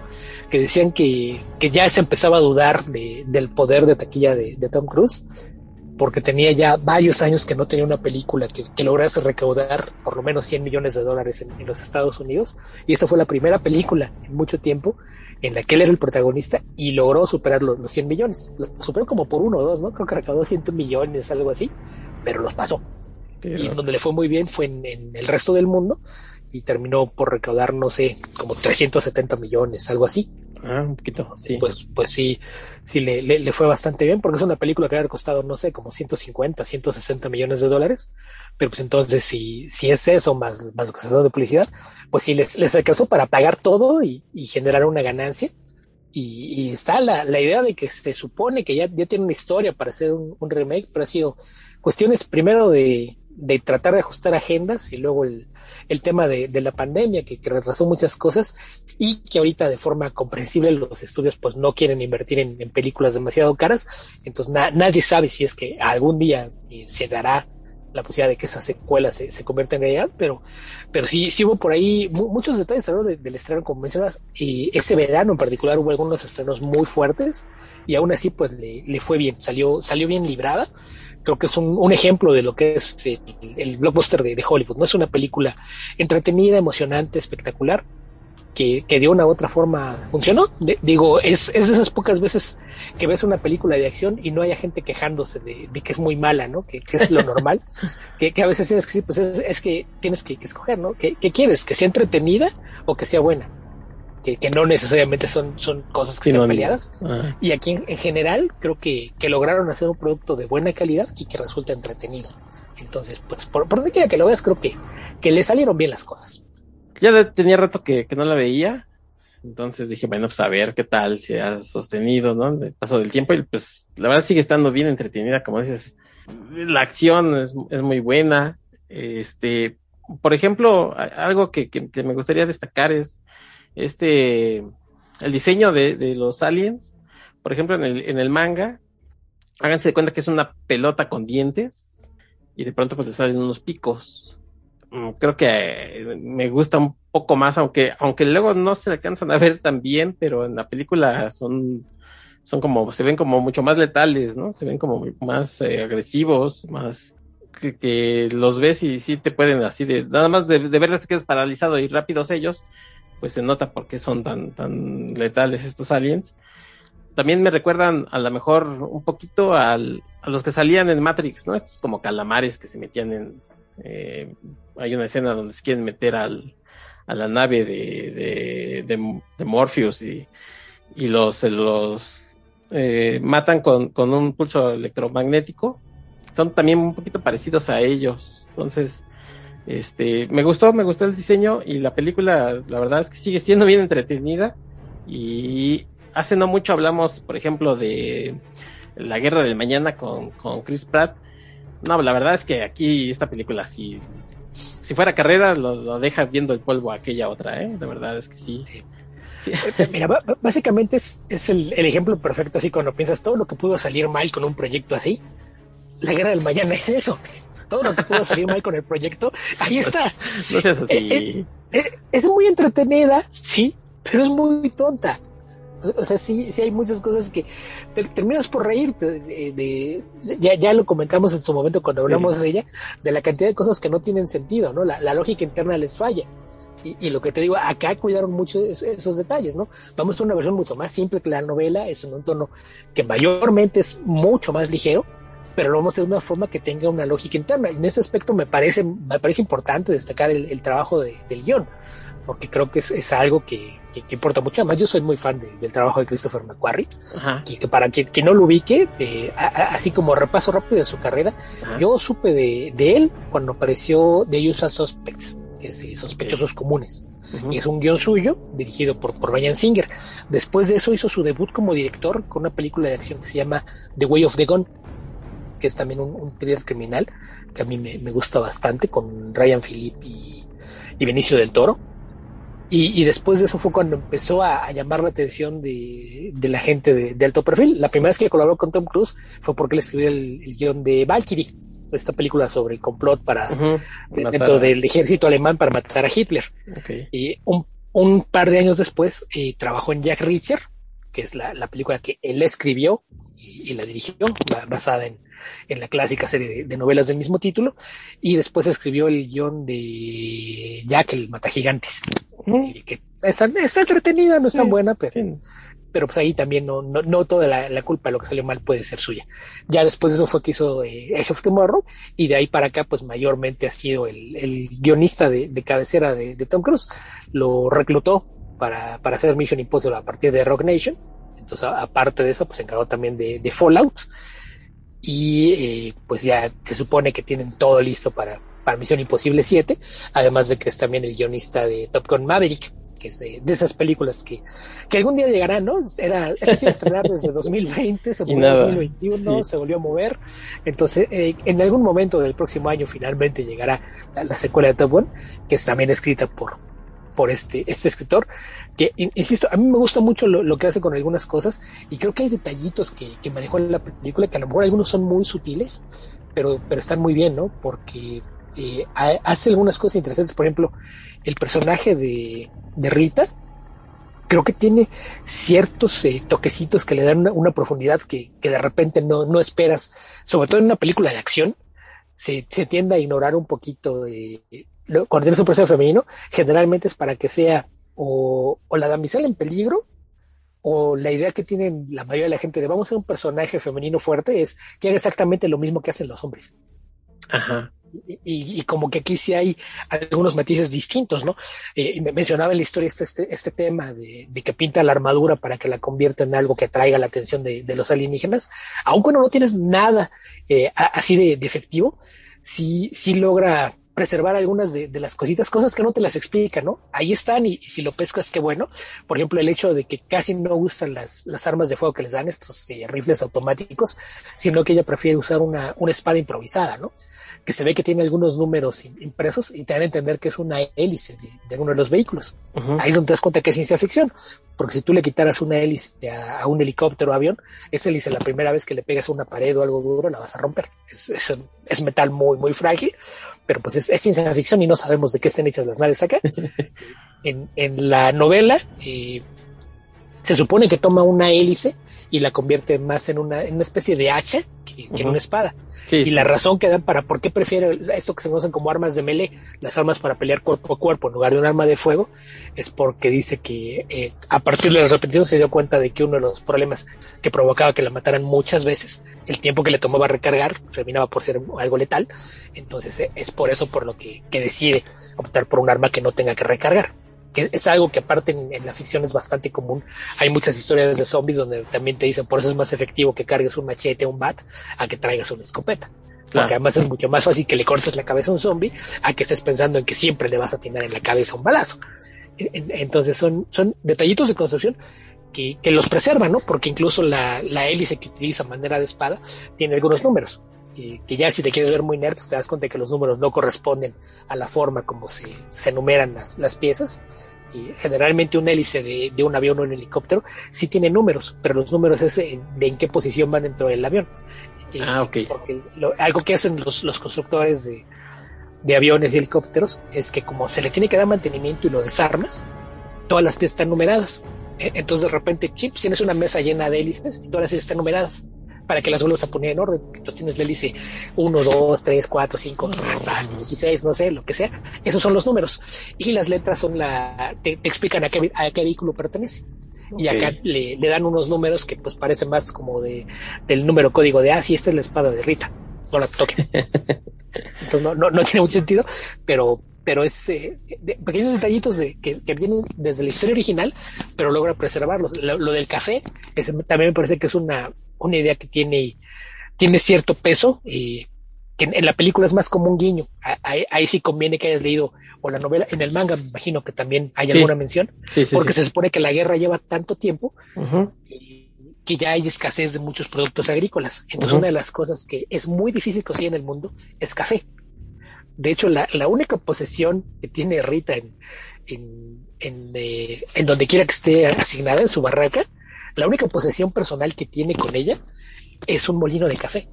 que decían que, que ya se empezaba a dudar de, del poder de taquilla de, Tom Cruise porque tenía ya varios años que no tenía una película que, que lograse recaudar por lo menos 100 millones de dólares en, los Estados Unidos. Y esta fue la primera película en mucho tiempo en la que él era el protagonista y logró superar los, 100 millones. Lo superó como por uno o dos, ¿no? Creo que recaudó 100 millones, algo así, pero los pasó. Y donde le fue muy bien fue en, en el resto del mundo y terminó por recaudar, no sé, como 370 millones, algo así. Ah, un poquito. Sí. Pues, pues sí, sí le, le, fue bastante bien, porque es una película que había costado, no sé, como 150, 160 millones de dólares. Pero pues entonces, si, si es eso más, más cosas de publicidad, pues sí les, les alcanzó para pagar todo y, y generar una ganancia. Y, y, está la, la idea de que se supone que ya, ya tiene una historia para hacer un, un remake, pero ha sido cuestiones primero de, de tratar de ajustar agendas y luego el, el tema de, de, la pandemia que, que, retrasó muchas cosas y que ahorita de forma comprensible los estudios pues no quieren invertir en, en películas demasiado caras, entonces nadie sabe si es que algún día eh, se dará la posibilidad de que esa secuela se, se convierta en realidad, pero, pero sí, sí hubo por ahí muchos detalles de, del estreno, como mencionas, y ese verano en particular hubo algunos estrenos muy fuertes y aún así pues le, le fue bien, salió, salió bien librada creo que es un, un ejemplo de lo que es el, el blockbuster de, de, Hollywood. No es una película entretenida, emocionante, espectacular, que, que de una u otra forma funcionó. De, digo, es, es de esas pocas veces que ves una película de acción y no haya gente quejándose de, de que es muy mala, ¿no? Que, que es lo normal. que, que, a veces tienes que decir, pues es, es que tienes que, escoger, ¿no? ¿Qué, ¿Qué quieres? ¿Que sea entretenida o que sea buena? Que, no necesariamente son, son cosas que están peleadas. Y aquí en, general creo que, que, lograron hacer un producto de buena calidad y que resulta entretenido. Entonces, pues por, por donde quiera que lo veas, creo que, que le salieron bien las cosas. Ya tenía rato que, que no la veía. Entonces dije, bueno, pues a ver qué tal se ha sostenido, ¿no? El paso del tiempo y pues la verdad sigue estando bien entretenida, como dices. La acción es, es muy buena. Este, por ejemplo, algo que, que, que me gustaría destacar es este, el diseño de, los aliens, por ejemplo, en el, en el manga, háganse de cuenta que es una pelota con dientes y de pronto pues le salen unos picos. Mm, creo que me gusta un poco más, aunque, aunque luego no se alcanzan a ver tan bien, pero en la película son, son como, se ven como mucho más letales, ¿no? Se ven como más eh, agresivos, más, que, los ves y sí te pueden así de, nada más de, de te quedas paralizado y rápidos ellos, pues se nota por qué son tan, tan letales estos aliens. También me recuerdan a lo mejor un poquito al, a los que salían en Matrix, ¿no? Estos como calamares que se metían en... Eh, hay una escena donde se quieren meter al, a la nave de, de, Morpheus y, y los, los eh, matan con, con un pulso electromagnético. Son también un poquito parecidos a ellos. Entonces, este, me gustó, me gustó el diseño y la película, la verdad es que sigue siendo bien entretenida. Y hace no mucho hablamos, por ejemplo, de La Guerra del Mañana con, con Chris Pratt. No, la verdad es que aquí esta película, si, si fuera carrera, lo, deja viendo el polvo a aquella otra, ¿eh? La verdad es que sí. Eh, mira, básicamente es, es el, el, ejemplo perfecto, así cuando piensas todo lo que pudo salir mal con un proyecto así. La Guerra del Mañana es eso todo lo que pudo salir mal con el proyecto, ahí está. No seas así. Eh, eh, es muy entretenida, sí, pero es muy tonta. O sea, sí, sí hay muchas cosas que te terminas por reírte. De, ya, ya lo comentamos en su momento cuando hablamos de ella, de la cantidad de cosas que no tienen sentido, ¿no? La, la lógica interna les falla. Y, y, lo que te digo, acá cuidaron mucho esos detalles, ¿no? Vamos a una versión mucho más simple que la novela, es en un tono que mayormente es mucho más ligero, pero lo vamos a hacer de una forma que tenga una lógica interna. Y en ese aspecto me parece, me parece importante destacar el, el trabajo de, del guion, porque creo que es, es algo que, que, que, importa mucho. Además, yo soy muy fan de, del trabajo de Christopher McQuarrie, y que para quien, quien no lo ubique, eh, a, a, así como repaso rápido de su carrera, Ajá. yo supe de, de, él cuando apareció The Usual Suspects, que es eh, Sospechosos. Comunes. Uh -huh. Es un guion suyo, dirigido por, por Ryan Singer. Después de eso hizo su debut como director con una película de acción que se llama The Way of the Gun, que es también un, un thriller criminal que a mí me, me gusta bastante, con Ryan Philippe y, y Benicio del Toro. Y, y, después de eso fue cuando empezó a, a llamar la atención de, de la gente de, de, alto perfil. La primera vez que colaboró con Tom Cruise fue porque él escribió el, el guion de Valkyrie, esta película sobre el complot para uh -huh. de, dentro del ejército alemán para matar a Hitler. Okay. Y un, un, par de años después eh, trabajó en Jack Reacher, que es la, la película que él escribió y, y la dirigió, basada en, en la clásica serie de, de, novelas del mismo título, y después escribió el guion de Jack el Matagigantes, -huh. que está, está, entretenida, no es tan sí, buena, pero, sí. pero pues ahí también no, no, no toda la, la, culpa de lo que salió mal puede ser suya. Ya después de eso fue que hizo eh, Edge of Tomorrow, y de ahí para acá pues mayormente ha sido el, el guionista de, de cabecera de, de, Tom Cruise, lo reclutó para, para hacer Mission Impossible a partir de Rock Nation, entonces aparte de eso pues se encargó también de, de Fallout, y eh, pues ya se supone que tienen todo listo para, para Misión Imposible 7, además de que es también el guionista de Top Gun Maverick, que es de, de esas películas que, que, algún día llegarán, ¿no? Era, se estrenar desde 2020, se volvió en 2021, sí. se volvió a mover, entonces eh, en algún momento del próximo año finalmente llegará la, la secuela de Top Gun, que es también escrita por, por este, este escritor, que, insisto, a mí me gusta mucho lo, lo, que hace con algunas cosas y creo que hay detallitos que, que manejó en la película que a lo mejor algunos son muy sutiles, pero, pero están muy bien, ¿no? Porque eh, hace algunas cosas interesantes, por ejemplo, el personaje de, de Rita, creo que tiene ciertos eh, toquecitos que le dan una, profundidad que, que, de repente no, no esperas, sobre todo en una película de acción, se, se tiende a ignorar un poquito eh, cuando tienes un personaje femenino, generalmente es para que sea o, o, la damisela en peligro, o la idea que tienen la mayoría de la gente de vamos a ser un personaje femenino fuerte es que haga exactamente lo mismo que hacen los hombres. Ajá. Y, y, y como que aquí sí hay algunos matices distintos, ¿no? Eh, me mencionaba en la historia este, este, este tema de, de, que pinta la armadura para que la convierta en algo que atraiga la atención de, de los alienígenas, aun cuando no tienes nada eh, así de, de efectivo, sí, sí logra preservar algunas de, de, las cositas, cosas que no te las explica, ¿no? Ahí están y, si lo pescas, qué bueno. Por ejemplo, el hecho de que casi no usan las, armas de fuego que les dan estos eh, rifles automáticos, sino que ella prefiere usar una espada improvisada, ¿no? Que se ve que tiene algunos números impresos y te dan a entender que es una hélice de, de uno de los vehículos. Uh -huh. Ahí es donde te das cuenta que es ciencia ficción, porque si tú le quitaras una hélice a, a un helicóptero o avión, esa hélice la primera vez que le pegas a una pared o algo duro la vas a romper. Es, es, es metal muy, muy frágil, pero pues es, es, ciencia ficción y no sabemos de qué están hechas las naves acá. en, en, la novela eh, se supone que toma una hélice y la convierte más en una, en una especie de hacha que, que uh -huh. en una espada. Sí, y sí. la razón que dan para por qué prefiere esto que se conocen como armas de melee, las armas para pelear cuerpo a cuerpo en lugar de un arma de fuego, es porque dice que eh, a partir de las repeticiones se dio cuenta de que uno de los problemas que provocaba que la mataran muchas veces, el tiempo que le tomaba recargar terminaba por ser algo letal, entonces eh, es por eso por lo que, que decide optar por un arma que no tenga que recargar que es algo que aparte en, en, la ficción es bastante común. Hay muchas historias de zombies donde también te dicen por eso es más efectivo que cargues un machete, un bat, a que traigas una escopeta. Claro. Porque además es mucho más fácil que le cortes la cabeza a un zombie a que estés pensando en que siempre le vas a atinar en la cabeza un balazo. Entonces son, son detallitos de construcción que, que los preservan, ¿no? Porque incluso la, la hélice que utiliza manera de espada tiene algunos números. Que, que, ya si te quieres ver muy nerd, pues te das cuenta que los números no corresponden a la forma como se, se numeran las, las piezas. Y generalmente un hélice de, de, un avión o un helicóptero sí tiene números, pero los números es de en qué posición van dentro del avión. ah, ok. Porque algo que hacen los, los constructores de, de aviones y helicópteros es que como se le tiene que dar mantenimiento y lo desarmas, todas las piezas están numeradas. E, entonces de repente, chips, tienes una mesa llena de hélices y todas las piezas están numeradas para que las vuelvas a poner en orden. Entonces tienes la hélice 1, 2, 3, 4, 5, hasta 16, no sé, lo que sea. Esos son los números. Y las letras son la, te, explican a qué, a qué vehículo pertenece. Y acá le, le, dan unos números que pues parecen más como de, del número código de, ah, sí, esta es la espada de Rita. No la toque. Entonces no, no, no tiene mucho sentido, pero, pero es eh, de, pequeños detallitos de, que, que, vienen desde la historia original, pero logra preservarlos. Lo, lo del café también me parece que es una, una idea que tiene, tiene cierto peso y que en, en la película es más como un guiño. Ahí, ahí, sí conviene que hayas leído o la novela. En el manga me imagino que también hay sí. alguna mención, sí, sí, porque se supone que la guerra lleva tanto tiempo uh -huh. que ya hay escasez de muchos productos agrícolas. Entonces uh -huh. una de las cosas que es muy difícil conseguir en el mundo es café. De hecho, la, la única posesión que tiene Rita en, en, en, eh, en donde quiera que esté asignada en su barraca, la única posesión personal que tiene con ella es un molino de café.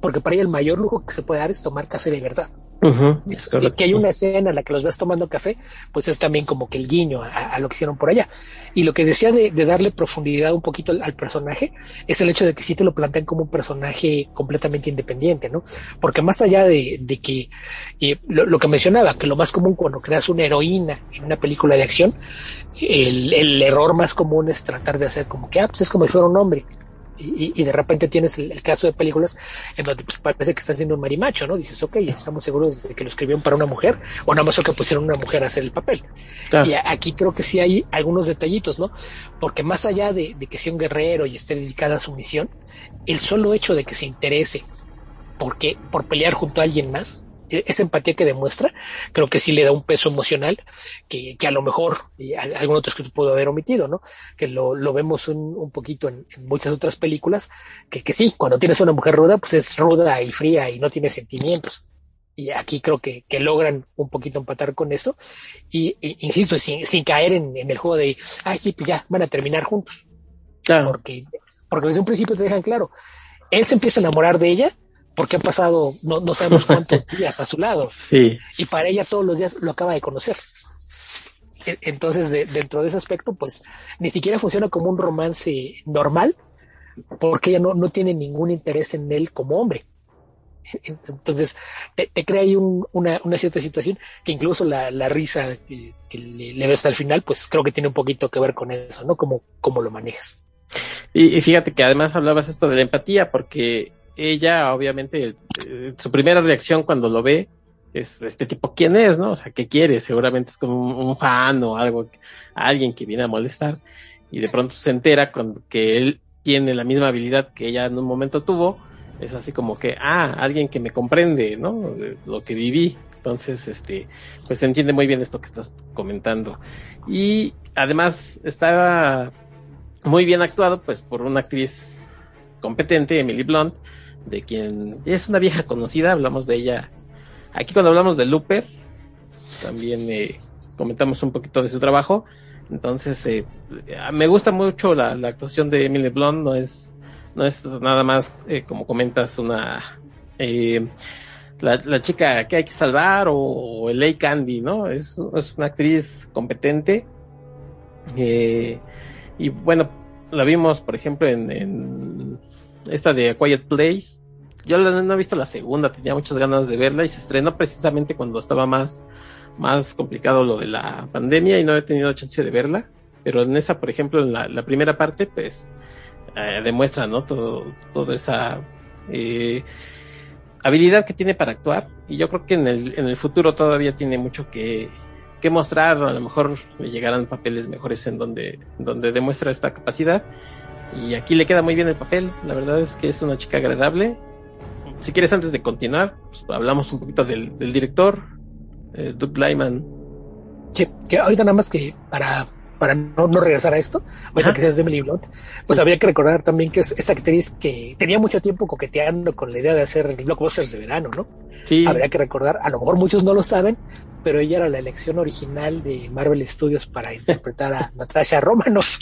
Porque para ella el mayor lujo que se puede dar es tomar café de verdad. Uh -huh, que, que, hay una escena en la que los ves tomando café, pues es también como que el guiño a, a lo que hicieron por allá. Y lo que decía de, de darle profundidad un poquito al, al, personaje es el hecho de que sí te lo plantean como un personaje completamente independiente, ¿no? Porque más allá de, de que eh, lo, lo, que mencionaba, que lo más común cuando creas una heroína en una película de acción, el, el error más común es tratar de hacer como que, ah, pues es como si fuera un hombre y, y, de repente tienes el, el, caso de películas en donde pues, parece que estás viendo un marimacho, ¿no? Dices, ok, estamos seguros de que lo escribieron para una mujer, o nada más que pusieron una mujer a hacer el papel. Claro. Y aquí creo que sí hay algunos detallitos, ¿no? Porque más allá de, de, que sea un guerrero y esté dedicada a su misión, el solo hecho de que se interese porque, por pelear junto a alguien más, esa empatía que demuestra, creo que sí le da un peso emocional que, que a lo mejor algún otro escritor pudo haber omitido, ¿no? Que lo, lo vemos un, un poquito en, en, muchas otras películas, que, que sí, cuando tienes una mujer ruda, pues es ruda y fría y no tiene sentimientos. Y aquí creo que, que logran un poquito empatar con eso. Y, y insisto, sin, sin caer en, en, el juego de, ay, sí, pues ya, van a terminar juntos. Claro. Porque, porque desde un principio te dejan claro, él se empieza a enamorar de ella porque ha pasado no, no sabemos cuántos días a su lado. Sí. Y para ella todos los días lo acaba de conocer. E, entonces, de, dentro de ese aspecto, pues ni siquiera funciona como un romance normal, porque ella no, no tiene ningún interés en él como hombre. Entonces, te, te crea ahí un, una, una, cierta situación que incluso la, la risa que, que le, le, ves al final, pues creo que tiene un poquito que ver con eso, ¿no? Como, como lo manejas. Y, y fíjate que además hablabas esto de la empatía, porque ella, obviamente, eh, su primera reacción cuando lo ve es este tipo, ¿quién es? ¿No? O sea, ¿qué quiere? Seguramente es como un, fan o algo, alguien que viene a molestar y de pronto se entera con que él tiene la misma habilidad que ella en un momento tuvo, es así como que, ah, alguien que me comprende, ¿no? Lo que viví. Entonces, este, pues se entiende muy bien esto que estás comentando. Y además está muy bien actuado, pues, por una actriz competente, Emily Blunt, de quien es una vieja conocida, hablamos de ella. Aquí cuando hablamos de Looper, también eh, comentamos un poquito de su trabajo. Entonces, eh, me gusta mucho la, actuación de Emily Blunt, no es, no es nada más, eh, como comentas, una... Eh, la, chica que hay que salvar o, o el Candy, ¿no? Es, es una actriz competente. Y bueno, la vimos, por ejemplo, en, en esta de Quiet Place. Yo no he visto la segunda, tenía muchas ganas de verla y se estrenó precisamente cuando estaba más, más complicado lo de la pandemia y no he tenido chance de verla. Pero en esa, por ejemplo, en la, la primera parte, pues eh, demuestra, ¿no? Todo, toda esa eh, habilidad que tiene para actuar. Y yo creo que en el, en el futuro todavía tiene mucho que, que mostrar. A lo mejor le llegarán papeles mejores en donde, donde demuestra esta capacidad. Y aquí le queda muy bien el papel. La verdad es que es una chica agradable. Si quieres, antes de continuar, pues, hablamos un poquito del, del director, eh, Doug Lyman. Sí, que ahorita nada más que para para no, no regresar a esto, ahorita que seas Emily Blunt, pues había que recordar también que es esa actriz que tenía mucho tiempo coqueteando con la idea de hacer blockbusters de verano, ¿no? Sí. Habría que recordar, a lo mejor muchos no lo saben, pero ella era la elección original de Marvel Studios para interpretar a Natasha Romanoff.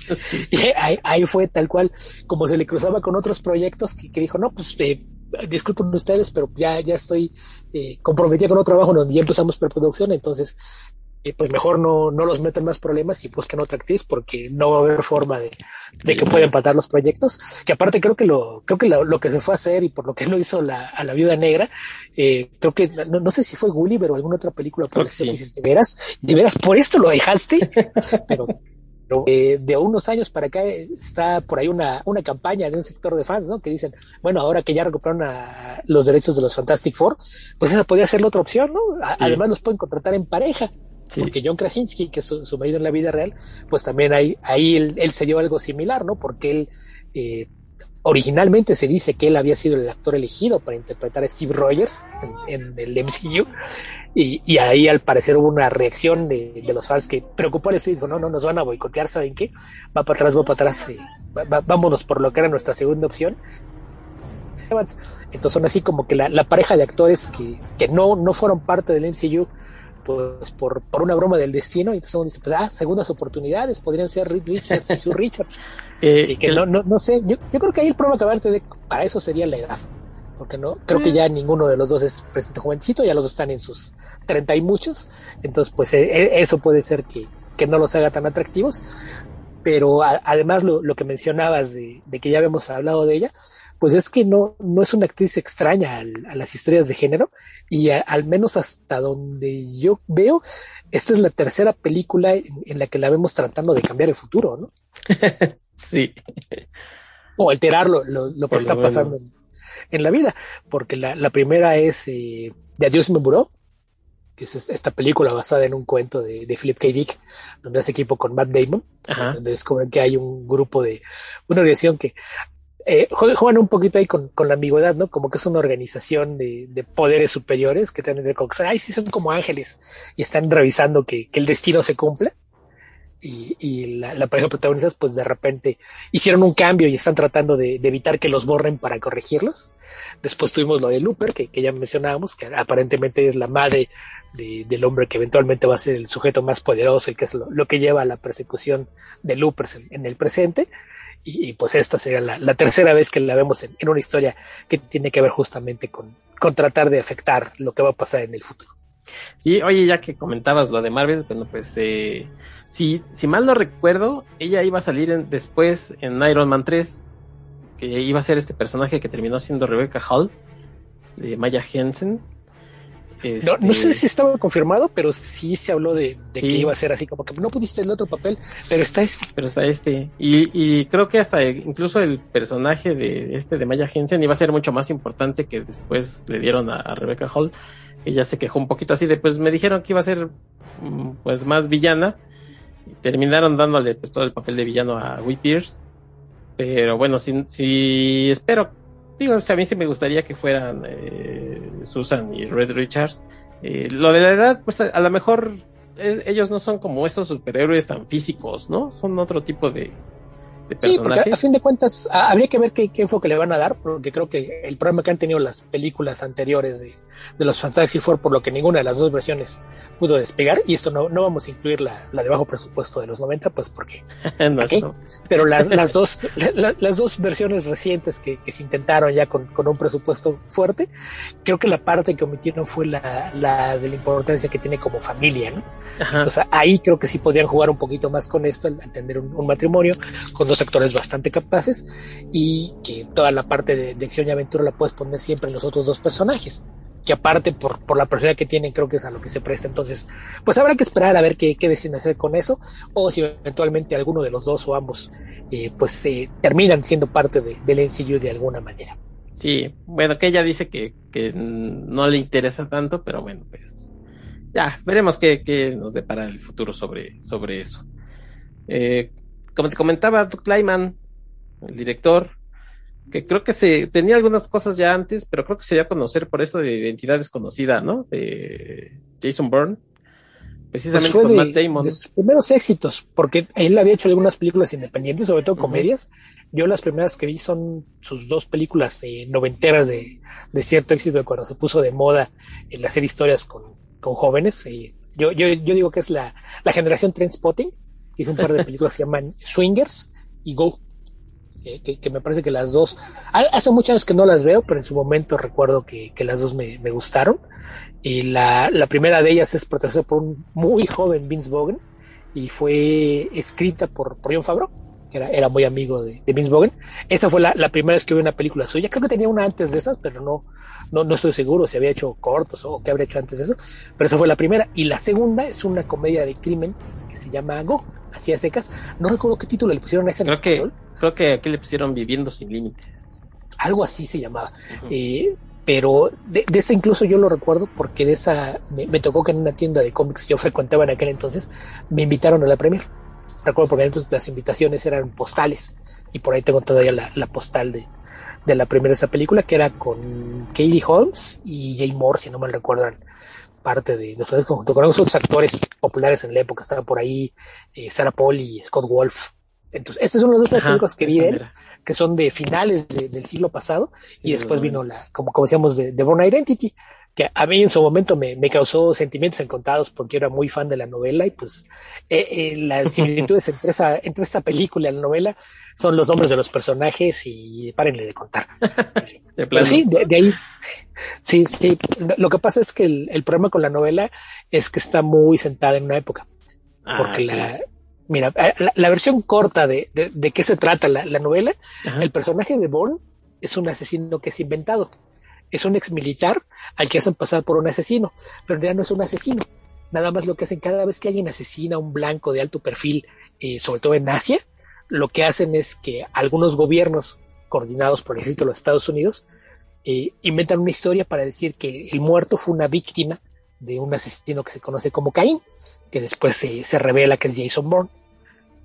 Y ahí, fue tal cual, como se le cruzaba con otros proyectos, que, dijo, no, pues eh, disculpen ustedes, pero ya, ya estoy eh, comprometida con otro trabajo donde ya empezamos preproducción, entonces pues mejor no, no los meten más problemas y busquen otra actriz porque no va a haber forma de, de que puedan empatar los proyectos. Que aparte creo que lo, creo que lo, que se fue a hacer y por lo que lo hizo la, a la viuda negra, eh, creo que no, no, sé si fue Gulliver o alguna otra película por sí. de veras, de veras, por esto lo dejaste, pero eh, de unos años para acá está por ahí una, una campaña de un sector de fans, ¿no? Que dicen, bueno, ahora que ya recuperaron los derechos de los Fantastic Four, pues esa podría ser la otra opción, ¿no? Además los pueden contratar en pareja. Porque John Krasinski, que es su, marido en la vida real, pues también ahí, ahí él, se dio algo similar, ¿no? Porque él, eh, originalmente se dice que él había sido el actor elegido para interpretar a Steve Rogers en, el MCU. Y, y, ahí al parecer hubo una reacción de, de los fans que preocupó estudio y dijo, no, no, nos van a boicotear, ¿saben qué? Va para atrás, va para atrás, eh, vámonos por lo que era nuestra segunda opción. Entonces son así como que la, la pareja de actores que, que no, no fueron parte del MCU pues por, por una broma del destino, y entonces uno dice, pues ah, segundas oportunidades, podrían ser Rick Richards y su Richards. Eh, y que no, no, no sé, yo, yo creo que ahí el problema que va de para eso sería la edad, porque no, creo que mm. ya ninguno de los dos es presente jovencito, ya los dos están en sus treinta y muchos, entonces pues e, e, eso puede ser que, que no los haga tan atractivos, pero además lo, lo, que mencionabas de, de, que ya habíamos hablado de ella, pues es que no, no es una actriz extraña a las historias de género y al menos hasta donde yo veo, esta es la tercera película en, la que la vemos tratando de cambiar el futuro, ¿no? sí. O alterar lo, que está pasando en, la vida, porque la, primera es eh, De Adiós me muró, que es esta película basada en un cuento de, Philip K. Dick, donde hace equipo con Matt Damon, donde descubren que hay un grupo de una organización que eh, juegan un poquito ahí con, la ambigüedad, ¿no? Como que es una organización de, de poderes superiores que tienen de ay, sí, son como ángeles y están revisando que, el destino se cumpla. Y, la, la, pareja protagonistas, pues de repente hicieron un cambio y están tratando de, evitar que los borren para corregirlos. Después tuvimos lo de Looper, que, ya mencionábamos, que aparentemente es la madre de, del hombre que eventualmente va a ser el sujeto más poderoso y que es lo, que lleva a la persecución de Loopers en, en el presente y, pues esta sería la, tercera vez que la vemos en, una historia que tiene que ver justamente con, tratar de afectar lo que va a pasar en el futuro. Sí, oye, ya que comentabas lo de Marvel, bueno, pues eh, si, si mal no recuerdo, ella iba a salir después en Iron Man 3, que iba a ser este personaje que terminó siendo Rebecca Hall, de Maya Jensen, no, no, sé este, si estaba confirmado, pero sí se habló de, que iba a ser así, como que no pudiste el otro papel, pero está este. Pero está este. Y, y creo que hasta incluso el personaje de este de Maya Jensen iba a ser mucho más importante que después le dieron a, Rebecca Hall. Ella se quejó un poquito así de, pues me dijeron que iba a ser mm, pues más villana. Y terminaron dándole pues, todo el papel de villano a Wee Pierce. Pero bueno, si, si espero Digo, a mí sí me gustaría que fueran eh, Susan y Red Richards. Eh, lo de la edad, pues a, lo mejor ellos no son como esos superhéroes tan físicos, ¿no? Son otro tipo de, Sí, porque a fin de cuentas habría que ver qué, enfoque le van a dar, porque creo que el problema que han tenido las películas anteriores de, de los Fantastic Four, por lo que ninguna de las dos versiones pudo despegar, y esto no, no vamos a incluir la, la de bajo presupuesto de los 90, pues porque. no, Pero las, las, dos, las dos versiones recientes que, que se intentaron ya con, con, un presupuesto fuerte, creo que la parte que omitieron fue la, la de la importancia que tiene como familia, ¿no? Entonces ahí creo que sí podrían jugar un poquito más con esto, al, tener un, un matrimonio, con dos actores bastante capaces y que toda la parte de, acción y aventura la puedes poner siempre en los otros dos personajes que aparte por, por la personalidad que tienen creo que es a lo que se presta. Entonces pues habrá que esperar a ver qué, qué deciden hacer con eso o si eventualmente alguno de los dos o ambos eh, pues eh, terminan siendo parte de, del MCU de alguna manera. Sí bueno que ella dice que, que no le interesa tanto pero bueno pues ya veremos qué, qué nos depara el futuro sobre, sobre eso. Eh, como te comentaba, Doug Lyman, el director, que creo que se tenía algunas cosas ya antes, pero creo que se dio a conocer por eso de identidad desconocida, ¿no? De Jason Bourne. Precisamente pues con fue Matt Damon. de sus primeros éxitos, porque él había hecho algunas películas independientes, sobre todo comedias. Yo las primeras que vi son sus dos películas eh, noventeras de, de cierto éxito de cuando se puso de moda el hacer historias con, con jóvenes. Eh, yo, yo, yo digo que es la, la generación Trendspotting, hizo un par de películas que se llaman Swingers y Go. que, me parece que las dos, ha- hace muchos años que no las veo, pero en su momento recuerdo que, que las dos me, me gustaron. Y la, la primera de ellas es protagonizada por un muy joven Vince Vaughn y fue escrita por, por John Favreau, que era, era muy amigo de, de Vince Vaughn. Esa fue la, la primera vez que vi una película suya. Creo que tenía una antes de esas, pero no, no, no estoy seguro si había hecho cortos o qué habría hecho antes de eso. Pero esa fue la primera. Y la segunda es una comedia de crimen que se llama Go, así a secas. No recuerdo qué título le pusieron a esa en Creo que, español. creo que aquí le pusieron Viviendo sin límites. Algo así se llamaba. Eh, pero de, de esa incluso yo lo recuerdo porque de esa me, me tocó que en una tienda de cómics yo frecuentaba en aquel entonces me invitaron a la premier. Recuerdo porque entonces las invitaciones eran postales y por ahí tengo todavía la, la postal de, de la primera de esa película que era con Katie Holmes y Jay Moore, si no mal recuerdan, parte de, de junto con otros actores populares en la época. Estaban por ahí eh, Sarah Paul y Scott Wolf. Entonces, estas son las dos películas que vi de él que son de finales de- del siglo pasado, y Sí, después de vino la, como, como decíamos, de, de Born Identity, que a mí en su momento me, me causó sentimientos encontrados porque era muy fan de la novela y pues eh, eh, las similitudes entre esa, entre esa película y la novela son los nombres de los personajes y párenle de contar. De Pero plano. sí, de, de ahí, sí, sí, lo que pasa es que el, el problema con la novela es que está muy sentada en una época Ah, porque la, mira, eh, la, la versión corta de, de, de qué se trata la, la novela Ajá. el personaje de Bourne es un asesino que es inventado. Es un ex militar al que hacen pasar por un asesino, pero en realidad no es un asesino. Nada más lo que hacen cada vez que alguien asesina a un blanco de alto perfil, eh, sobre todo en Asia, lo que hacen es que algunos gobiernos coordinados por el ejército de los Estados Unidos eh, inventan una historia para decir que el muerto fue una víctima de un asesino que se conoce como Caín, que después se, se revela que es Jason Bourne.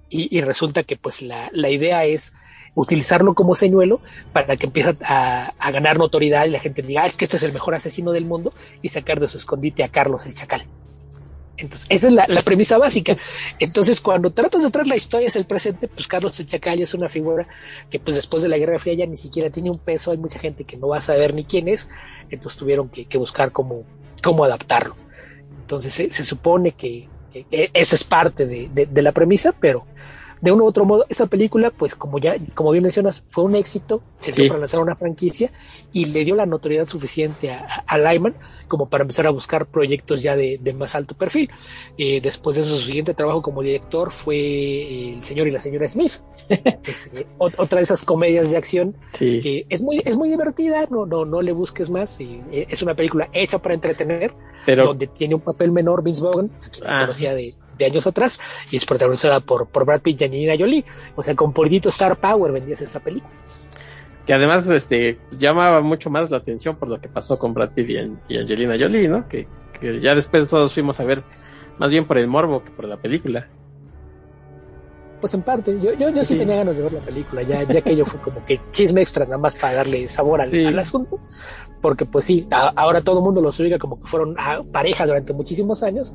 Y, y resulta que pues la, la idea es utilizarlo como señuelo para que empiece a, a ganar notoriedad y la gente diga, "Ah, que este es el mejor asesino del mundo y sacar de su escondite a Carlos el Chacal. Entonces, esa es la, premisa básica. Entonces, cuando tratas de traer la historia hacia el presente, pues Carlos Chacal es una figura que pues después de la Guerra Fría ya ni siquiera tiene un peso, hay mucha gente que no va a saber ni quién es, entonces tuvieron que, buscar cómo, cómo adaptarlo. Entonces, se, se supone que, que esa es parte de la premisa, pero de uno u otro modo, esa película, pues como ya, como bien mencionas, fue un éxito, sirvió Sí. para lanzar una franquicia y le dio la notoriedad suficiente a, a, Lyman como para empezar a buscar proyectos ya de, de más alto perfil. Eh, después de eso, su siguiente trabajo como director fue El señor y la señora Smith, es eh, ot- otra de esas comedias de acción Sí. que es muy, es muy divertida, no, no, no le busques más, y, eh, es una película hecha para entretener, Pero donde tiene un papel menor Vince Vaughn, que Ah. conocía de, de años atrás, y es protagonizada por, por Brad Pitt y Angelina Jolie. O sea, con poquito Star Power vendías esa película. que además este llamaba mucho más la atención por lo que pasó con Brad Pitt y, y Angelina Jolie, ¿no? Que, que ya después todos fuimos a ver más bien por el morbo que por la película. Pues en parte, yo, yo, yo sí, Sí. tenía ganas de ver la película, ya, ya que ello fue como que chisme extra nada más para darle sabor al, Sí. al asunto, porque pues sí, a- ahora todo el mundo los ubica como que fueron ah, pareja durante muchísimos años,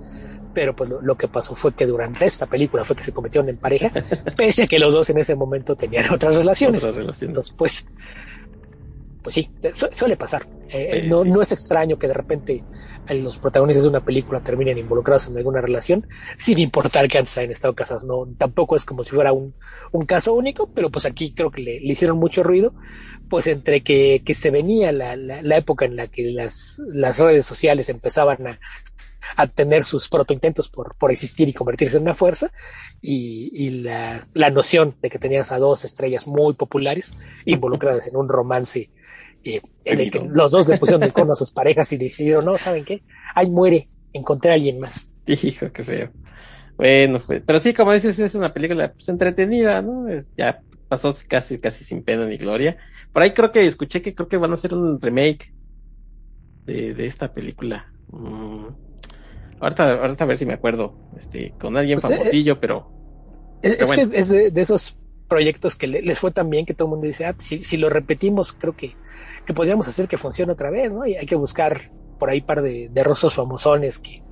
pero pues lo, lo que pasó fue que durante esta película fue que se convirtieron en pareja, pese a que los dos en ese momento tenían otras relaciones. Otras relaciones. Entonces, pues, pues sí, su- suele pasar. Eh, no, no es extraño que de repente eh, los protagonistas de una película terminen involucrados en alguna relación, sin importar que antes hayan estado casados. No, tampoco es como si fuera un, un caso único, pero pues aquí creo que le, le hicieron mucho ruido, pues entre que, que se venía la, la, la época en la que las, las redes sociales empezaban a, a tener sus protointentos por, por existir y convertirse en una fuerza, y, y la, la noción de que tenías a dos estrellas muy populares involucradas en un romance eh, en el que los dos le pusieron el cono a sus parejas y decidieron, no, ¿saben qué? Ahí muere, encontré a alguien más. Hijo, qué feo. Bueno, pues, pero sí, como dices, es una película pues, entretenida, ¿no? Es, ya pasó casi, casi sin pena ni gloria. Por ahí creo que escuché que creo que van a hacer un remake de, de esta película. Mm. Ahorita, ahorita a ver si me acuerdo, este, con alguien Pues, eh, famosillo, pero Es, Pero es que es de, de esos proyectos que le- les fue tan bien que todo el mundo dice, ah, si, si lo repetimos, creo que, que podríamos hacer que funcione otra vez, ¿no? Y hay que buscar por ahí par de, de famosones que,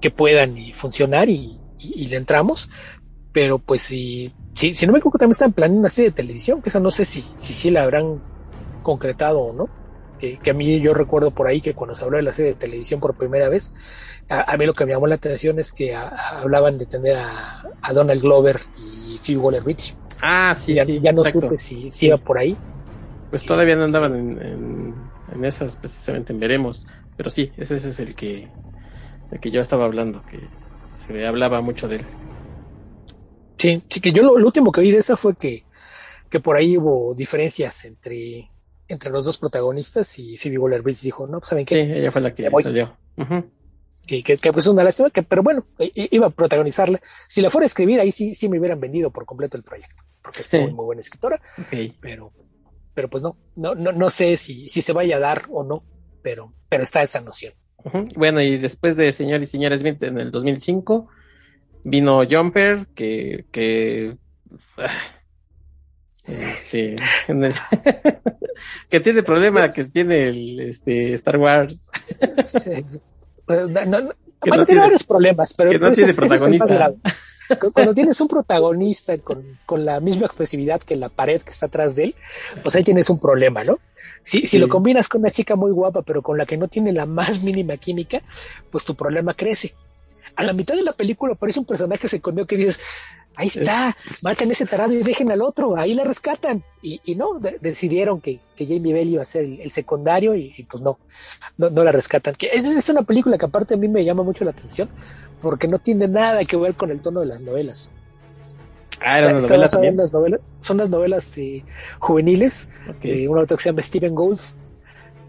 que puedan funcionar y, le entramos. Pero pues si, si, si no me equivoco, también están planeando una serie de televisión, que esa no sé si, si sí la habrán concretado o no. Que, a mí yo recuerdo por ahí que cuando se habló de la serie de televisión por primera vez, a, mí lo que me llamó la atención es que hablaban de tener a, Donald Glover y Steve Waller Bridge. Ah, sí, ya, sí. Ya no supe si, si iba por ahí. Pues todavía no andaban en, en, esas, precisamente en Veremos. Pero sí, ese, ese es el que, el que yo estaba hablando, que se hablaba mucho de él. Sí, sí, que yo lo, último que vi de esa fue que, que por ahí hubo diferencias entre, entre los dos protagonistas y Phoebe Waller-Bridge dijo, no, pues ¿saben qué? Sí, ella fue la que salió. Que, que, que, pues una lástima, que, pero bueno, iba a protagonizarla. Si la fuera a escribir, ahí sí, sí me hubieran vendido por completo el proyecto, porque es muy, muy buena escritora. Pero, pero pues no, no, no, no sé si, si se vaya a dar o no, pero, pero está esa noción. Bueno, y después de Señor y Señora Smith en el 2005, vino Jumper, que... que sí, que tiene problema que tiene el este, Star Wars. Pues, no, tiene, varios problemas, pero no tiene protagonista. Cuando tienes un protagonista con, con, la misma expresividad que la pared que está atrás de él, pues ahí tienes un problema, ¿no? Si, si lo combinas con una chica muy guapa, pero con la que no tiene la más mínima química, pues tu problema crece. A la mitad de la película aparece un personaje secundario que dices, ahí está, maten ese tarado y dejen al otro, ahí la rescatan. Y, y no, decidieron que, que, Jamie Bell iba a ser el, secundario y, pues no, no, no, la rescatan. Que es, es, una película que aparte a mí me llama mucho la atención porque no tiene nada que ver con el tono de las novelas. Ah, ¿eran las novelas también? Las novelas, son las novelas eh, juveniles de un autor que se llama Stephen Gould,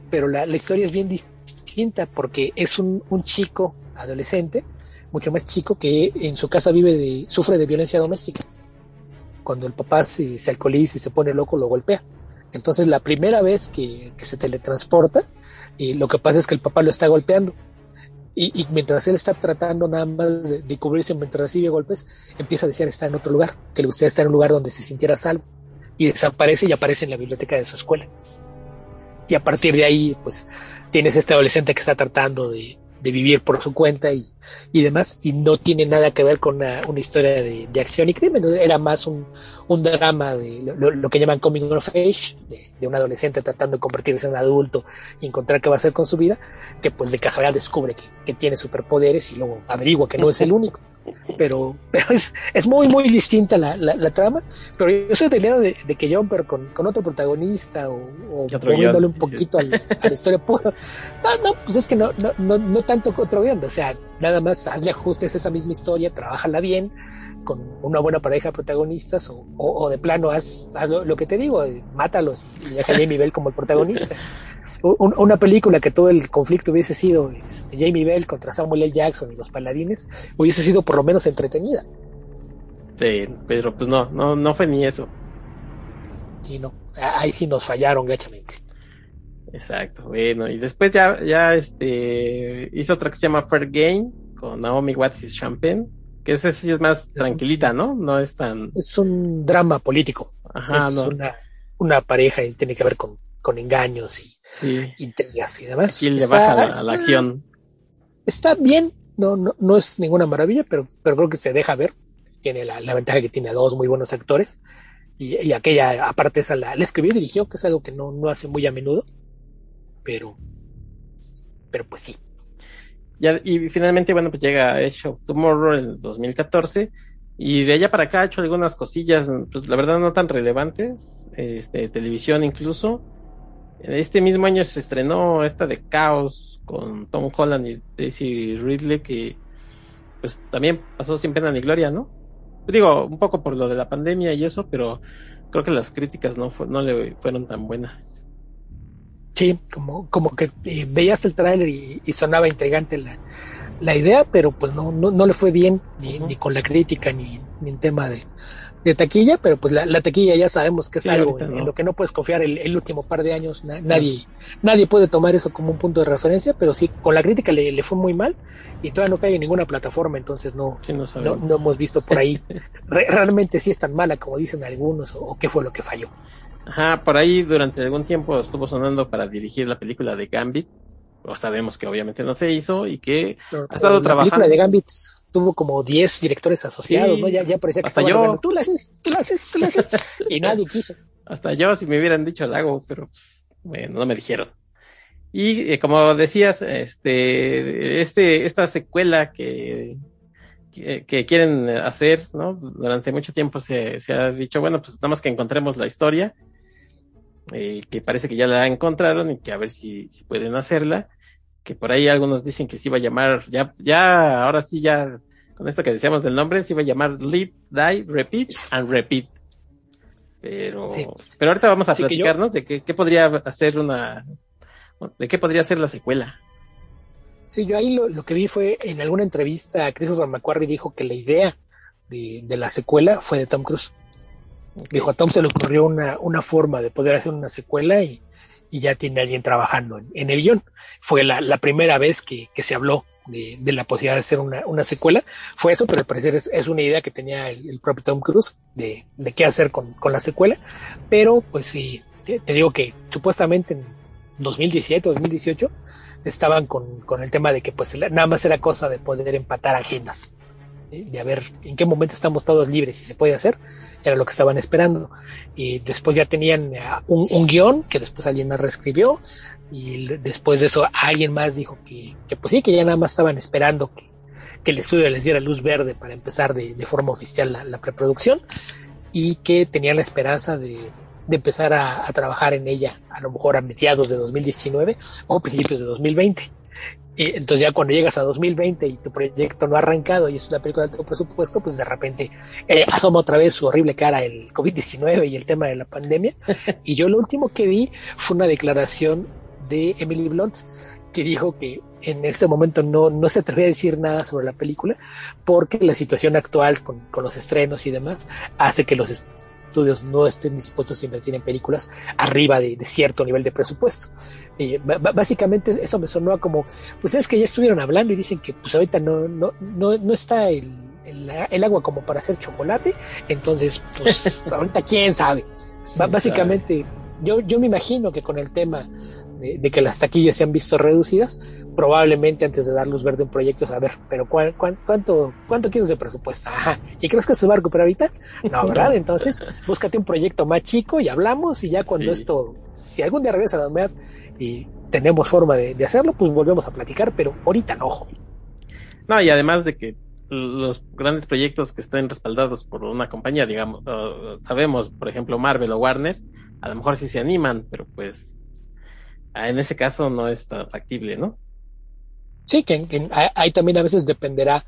pero la, la historia es bien distinta porque es un, un chico adolescente mucho más chico que en su casa vive de, sufre de violencia doméstica. Cuando el papá se, alcoholiza y se pone loco, lo golpea. Entonces la primera vez que, se teletransporta, y lo que pasa es que el papá lo está golpeando. Y, mientras él está tratando nada más de, cubrirse mientras recibe golpes, empieza a desear estar en otro lugar, que le gustaría estar en un lugar donde se sintiera salvo. Y desaparece y aparece en la biblioteca de su escuela. Y a partir de ahí, pues, tienes este adolescente que está tratando de, de vivir por su cuenta y, y, demás, y no tiene nada que ver con una, una historia de, de, acción y crimen, era más un, un drama de lo, que llaman coming of age, de, de, un adolescente tratando de convertirse en adulto y encontrar qué va a hacer con su vida, que pues de casualidad descubre que, que tiene superpoderes y luego averigua que no es el único pero, pero es, es muy, muy distinta la, la, trama. Pero yo soy del lado de, de, que Jumper con, con otro protagonista o, o moviéndole un poquito a, la, historia pura. No, no, pues es que no, no, no, no tanto otro guion, o sea, nada más hazle ajustes a esa misma historia, trabájala bien, con una buena pareja de protagonistas o, o, de plano haz, haz lo, que te digo, eh, mátalos y deja a Jamie Bell como el protagonista. una película que todo el conflicto hubiese sido este, Jamie Bell contra Samuel L. Jackson y los paladines hubiese sido por lo menos entretenida. Sí, pero pues no, no, no fue ni eso. Sí, no, ahí sí nos fallaron gachamente. Exacto, bueno, y después ya, ya este hizo otra que se llama Fair Game con Naomi Watts y Champagne que esa sí es más tranquilita, ¿no? No es tan... Es un drama político. Ajá, es una, una, pareja y tiene que ver con, con engaños y sí. intrigas y demás. Y le baja la, la, acción. Está bien, no, no, no es ninguna maravilla, pero, pero creo que se deja ver. Tiene la, la ventaja que tiene a dos muy buenos actores. Y, y aquella, aparte esa, la, la escribió y dirigió, que es algo que no, no hace muy a menudo. Pero, pero pues sí, y finalmente, bueno, pues llega Edge of Tomorrow en el 2014. Y de allá para acá ha hecho algunas cosillas, pues la verdad no tan relevantes, este, televisión incluso. Este mismo año se estrenó esta de Chaos con Tom Holland y Daisy Ridley, que pues también pasó sin pena ni gloria, ¿no? Digo, un poco por lo de la pandemia y eso, pero creo que las críticas no, no le fueron tan buenas. Sí, como, como que eh, veías el tráiler y, sonaba intrigante la, la, idea, pero pues no, no, no le fue bien ni, ni con la crítica ni, ni en tema de, de taquilla, pero pues la, la, taquilla ya sabemos que es algo en, lo que no puedes confiar el, el último par de años, nadie, nadie puede tomar eso como un punto de referencia, pero sí, con la crítica le, le fue muy mal y todavía no cae en ninguna plataforma, entonces no, no, no, hemos visto por ahí. Realmente si es tan mala como dicen algunos o qué fue lo que falló. Ajá, por ahí durante algún tiempo estuvo sonando para dirigir la película de Gambit, sabemos que obviamente no se hizo y que ha estado trabajando. La película de Gambit tuvo como 10 directores asociados, ¿no? Ya, ya parecía que hasta yo. tú la haces, tú la haces, tú la haces. y nadie quiso. Hasta yo, si me hubieran dicho, lo hago, pero pues, bueno, no me dijeron. Y eh, como decías, este, este, esta secuela que, que, quieren hacer, ¿no? Durante mucho tiempo se, se, ha dicho, bueno, pues nada más que encontremos la historia, eh, que parece que ya la encontraron y que a ver si, si pueden hacerla, que por ahí algunos dicen que se iba a llamar, ya, ya, ahora sí, ya, con esto que decíamos del nombre, se iba a llamar Live, Die, Repeat and Repeat. Pero, pero ahorita vamos a platicarnos De qué, qué podría hacer una, ¿De qué podría ser la secuela? Sí, yo ahí lo, que vi fue en alguna entrevista a Christopher McQuarrie dijo que la idea de, la secuela fue de Tom Cruise. Dijo, a Tom se le ocurrió una, una forma de poder hacer una secuela y, ya tiene alguien trabajando en, el guion. Fue la, primera vez que, se habló de, la posibilidad de hacer una, secuela. Fue eso, pero al parecer es, una idea que tenía el, propio Tom Cruise de, qué hacer con, la secuela. Pero pues sí, te, digo que supuestamente 2017 o 2018 estaban con, el tema de que pues nada más era cosa de poder empatar agendas, de a ver en qué momento estamos todos libres y se puede hacer, era lo que estaban esperando. Y después ya tenían eh, un, guion que después alguien más reescribió y después de eso alguien más dijo que, pues sí, que ya nada más estaban esperando que, el estudio les diera luz verde para empezar de, forma oficial la preproducción y que tenían la esperanza de de empezar a, trabajar en ella, a lo mejor a mediados de 2019 o principios de 2020. Y entonces ya cuando llegas a 2020 y tu proyecto no ha arrancado y es una película de alto presupuesto, pues de repente eh, asoma otra vez su horrible cara el COVID-19 y el tema de la pandemia. y yo lo último que vi fue una declaración de Emily Blunt que dijo que en este momento no, no se atrevía a decir nada sobre la película porque la situación actual con, con los estrenos y demás hace que los estudios no estén dispuestos a invertir en películas arriba de, cierto nivel de presupuesto. Eh, básicamente eso me sonó como, pues es que ya estuvieron hablando y dicen que pues ahorita no, no, no, no está el, el, agua como para hacer chocolate, entonces pues ahorita quién sabe. básicamente yo, yo me imagino que con el tema de, que las taquillas se han visto reducidas, probablemente antes de dar luz verde a un proyecto, a ver, pero cuánto, cuánto quieres de presupuesto? Ajá. ¿Y crees que se va a recuperar ahorita? No, ¿verdad? Entonces, búscate un proyecto más chico y hablamos y ya cuando esto, si algún día regresa a la unidad y tenemos forma de, hacerlo, pues volvemos a platicar, pero ahorita no, ojo. No, y además de que los grandes proyectos que estén respaldados por una compañía, digamos, sabemos, por ejemplo, Marvel o Warner, a lo mejor sí se animan, pero pues en ese caso no es tan factible, ¿no? Sí, que, ahí también a veces dependerá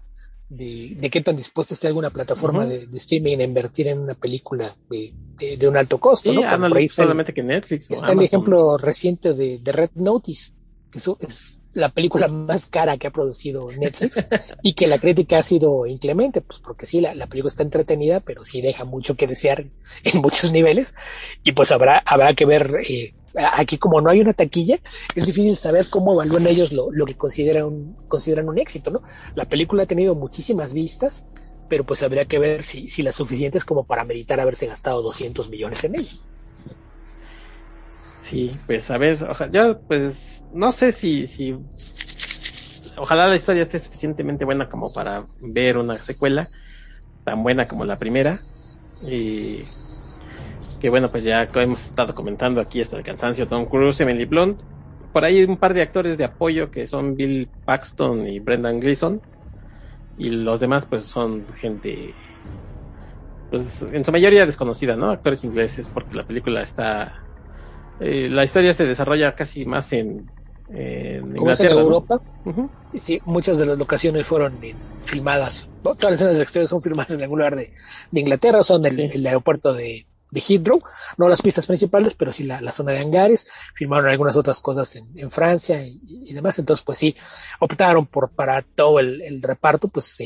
de, qué tan dispuesta esté alguna plataforma de, streaming a invertir en una película de, un alto costo, ¿no? Ah, no solamente que Netflix. Está el ejemplo reciente de, Red Notice, que es la película más cara que ha producido Netflix y que la crítica ha sido inclemente, pues porque sí, la, película está entretenida, pero sí deja mucho que desear en muchos niveles y pues habrá, habrá que ver eh, aquí como no hay una taquilla, es difícil saber cómo evalúan ellos lo, que consideran un, consideran un éxito, ¿no? La película ha tenido muchísimas vistas, pero pues habría que ver si, si las suficientes como para meritar haberse gastado 200 millones en ella. Sí, pues a ver, ojalá, yo pues no sé si, si ojalá la historia esté suficientemente buena como para ver una secuela tan buena como la primera y que bueno, pues ya hemos estado comentando aquí hasta el cansancio, Tom Cruise, Emily Blunt, por ahí un par de actores de apoyo que son Bill Paxton y Brendan Gleeson, y los demás pues son gente, pues en su mayoría desconocida, ¿no? Actores ingleses, porque la película está, eh, la historia se desarrolla casi más en en Como es en Europa, sí, muchas de las locaciones fueron filmadas, todas las escenas de exterior son filmadas en algún lugar de, Inglaterra, son el, el aeropuerto de, de Heathrow, no las pistas principales, pero sí la, zona de hangares, firmaron algunas otras cosas en, Francia y, demás, entonces pues sí, optaron por para todo el, reparto, pues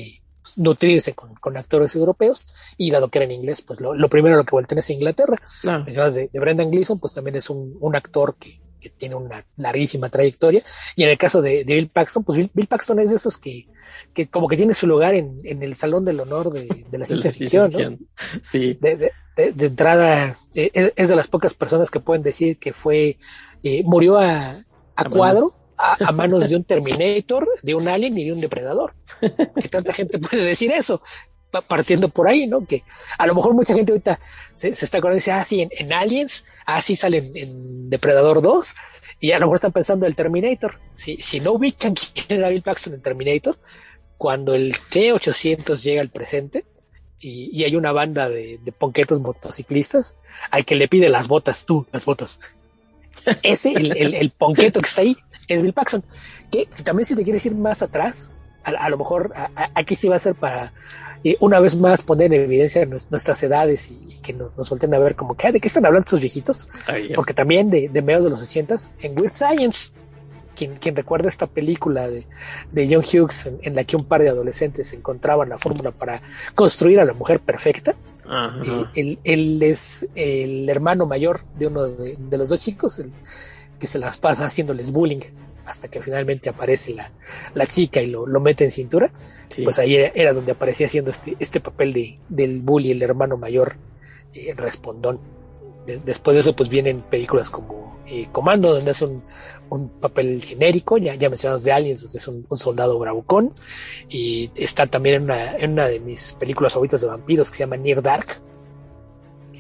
nutrirse con, actores europeos y dado que era en inglés, pues lo, primero lo que vuelten es Inglaterra. De, de, Brendan Gleeson, pues también es un, un actor que, que tiene una larguísima trayectoria. Y en el caso de, Bill Paxton, pues Bill, Paxton es de esos que, que como que tiene su lugar en, en el Salón del Honor de, la ciencia ficción, ¿no? Sí. De, de, entrada, e, e, es, de las pocas personas que pueden decir que fue, eh, murió a, a cuadro a, manos de un Terminator, de un Alien y de un Depredador. Que tanta gente puede decir eso, partiendo por ahí, ¿no? Que a lo mejor mucha gente ahorita se, está acordando y dice, ah, sí, en, Aliens, ah, sí sale en, Depredador 2, y a lo mejor están pensando en el Terminator. Si, si no ubican quién era Bill Paxton en Terminator, cuando el T-800 llega al presente, y, hay una banda de, de ponquetos motociclistas al que le pide las botas, tú, las botas. Ese, el, el, ponqueto que está ahí, es Bill Paxton. Que si también si te quieres ir más atrás, a, lo mejor aquí sí va a ser para eh, una vez más poner en evidencia nuestras edades y, que nos, nos a ver como que, ¿de qué están hablando estos viejitos? Porque también de, de mediados de los ochentas, en Weird Science, quien, recuerda esta película de, de John Hughes en, la que un par de adolescentes encontraban la fórmula para construir a la mujer perfecta, él, él, es el hermano mayor de uno de, los dos chicos, el, que se las pasa haciéndoles bullying hasta que finalmente aparece la, la chica y lo, lo, mete en cintura, pues ahí era, donde aparecía haciendo este, este papel de, del bully, el hermano mayor eh, respondón. después de eso, pues vienen películas como eh, comando, donde es un, papel genérico, ya, ya mencionamos de Aliens, donde es un, soldado bravucón, y está también en una, en una, de mis películas favoritas de vampiros que se llama Near Dark,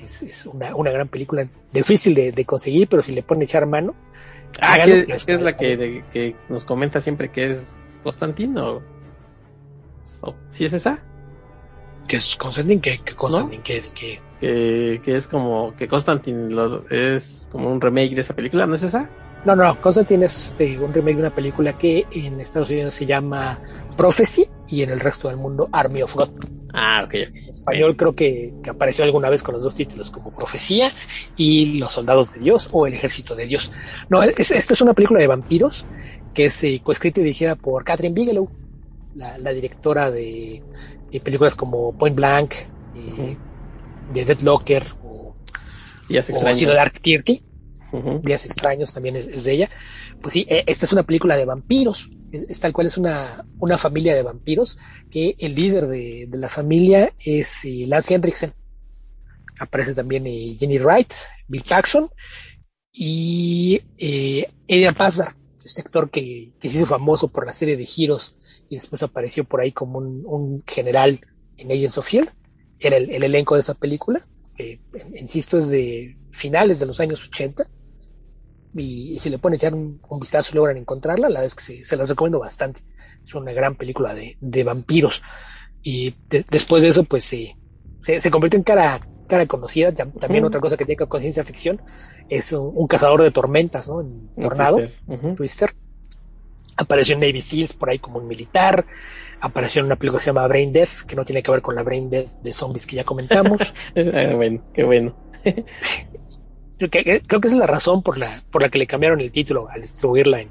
es, es una, una, gran película, difícil de, conseguir, pero si le pone echar mano. Ah, es, la que, que, nos comenta siempre que es Constantino? ¿O, ¿Sí es esa? que es Constantine? ¿Qué, Constantine? ¿Qué, qué, que, que es como que Constantine es como un remake de esa película, ¿no es esa? No, no, Constantine es este, un remake de una película que en Estados Unidos se llama Prophecy y en el resto del mundo Army of God. Ah, ok. En español creo que, que, apareció alguna vez con los dos títulos como Profecía y Los Soldados de Dios o El Ejército de Dios. No, esta es una película de vampiros que es eh, coescrita y dirigida por Catherine Bigelow, la, la directora de, películas como Point Blank, eh, de Deadlocker o, Días o Dark Thirty, Días Extraños también es, de ella. Pues sí, e, esta es una película de vampiros, es, tal cual es una, una familia de vampiros, que el líder de, la familia es eh, Lance Henriksen. Aparece también eh, Jenny Wright, Bill Jackson y eh, Adrian este actor que, que se hizo famoso por la serie de giros y después apareció por ahí como un, un general en Agents of Shield era el, elenco de esa película. insisto, es de finales de los años 80. Y, si le ponen echar un, vistazo logran encontrarla, la verdad es que se, las recomiendo bastante. Es una gran película de, de vampiros. Y después de eso, pues se, se convirtió en cara, cara conocida. También otra cosa que tiene que ver con ciencia ficción es un, cazador de tormentas, ¿no? En Tornado, Twister apareció en Navy Seals por ahí como un militar, apareció en una película que se llama Brain Death, que no tiene que ver con la Brain Death de zombies que ya comentamos. Ah, bueno, qué bueno. creo, que, creo que esa es la razón por la, por la que le cambiaron el título al distribuirla en,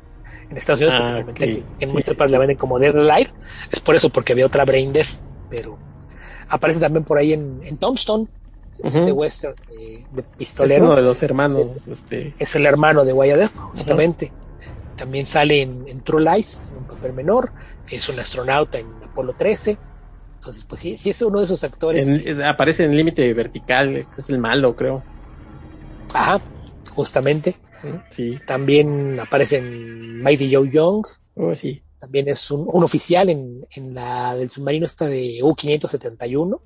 Estados Unidos, que, ah, en muchas partes la venden como Dead Light, es por eso, porque había otra Brain Death, pero aparece también por ahí en, en Tombstone, este western de pistoleros. Es uno de los hermanos. Es, este... es el hermano de Wyatt justamente también sale en, True Lies, en un papel menor, es un astronauta en Apolo 13. Entonces, pues sí, sí es uno de esos actores. aparece en Límite Vertical, este es el malo, creo. Ajá, justamente. Sí. También aparece en Mighty Joe Young. Oh, sí. También es un, oficial en, la del submarino esta de U-571.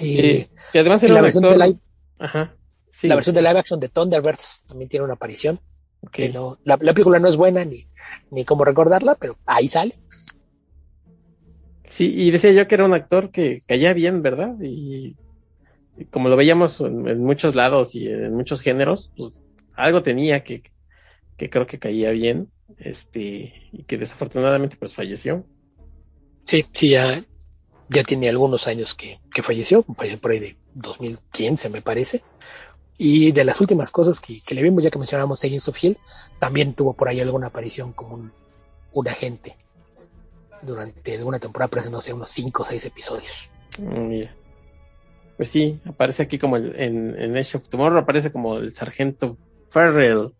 y además la versión de live, Ajá. la versión de live action de Thunderbirds también tiene una aparición. Que no, la, película no es buena ni, ni cómo recordarla, pero ahí sale. Sí, y decía yo que era un actor que caía bien, ¿verdad? Y, como lo veíamos en, muchos lados y en muchos géneros, pues algo tenía que, que creo que caía bien, este, y que desafortunadamente pues falleció. Sí, sí, ya, ya tiene algunos años que, que falleció, por ahí de 2015 me parece. Y de las últimas cosas que, le vimos, ya que mencionamos Agents of Hill, también tuvo por ahí alguna aparición como un, agente durante alguna temporada, parece, no sé, unos 5 o 6 episodios. Mm, mira. Pues sí, aparece aquí como el, en, en Age of Tomorrow, aparece como el sargento Farrell,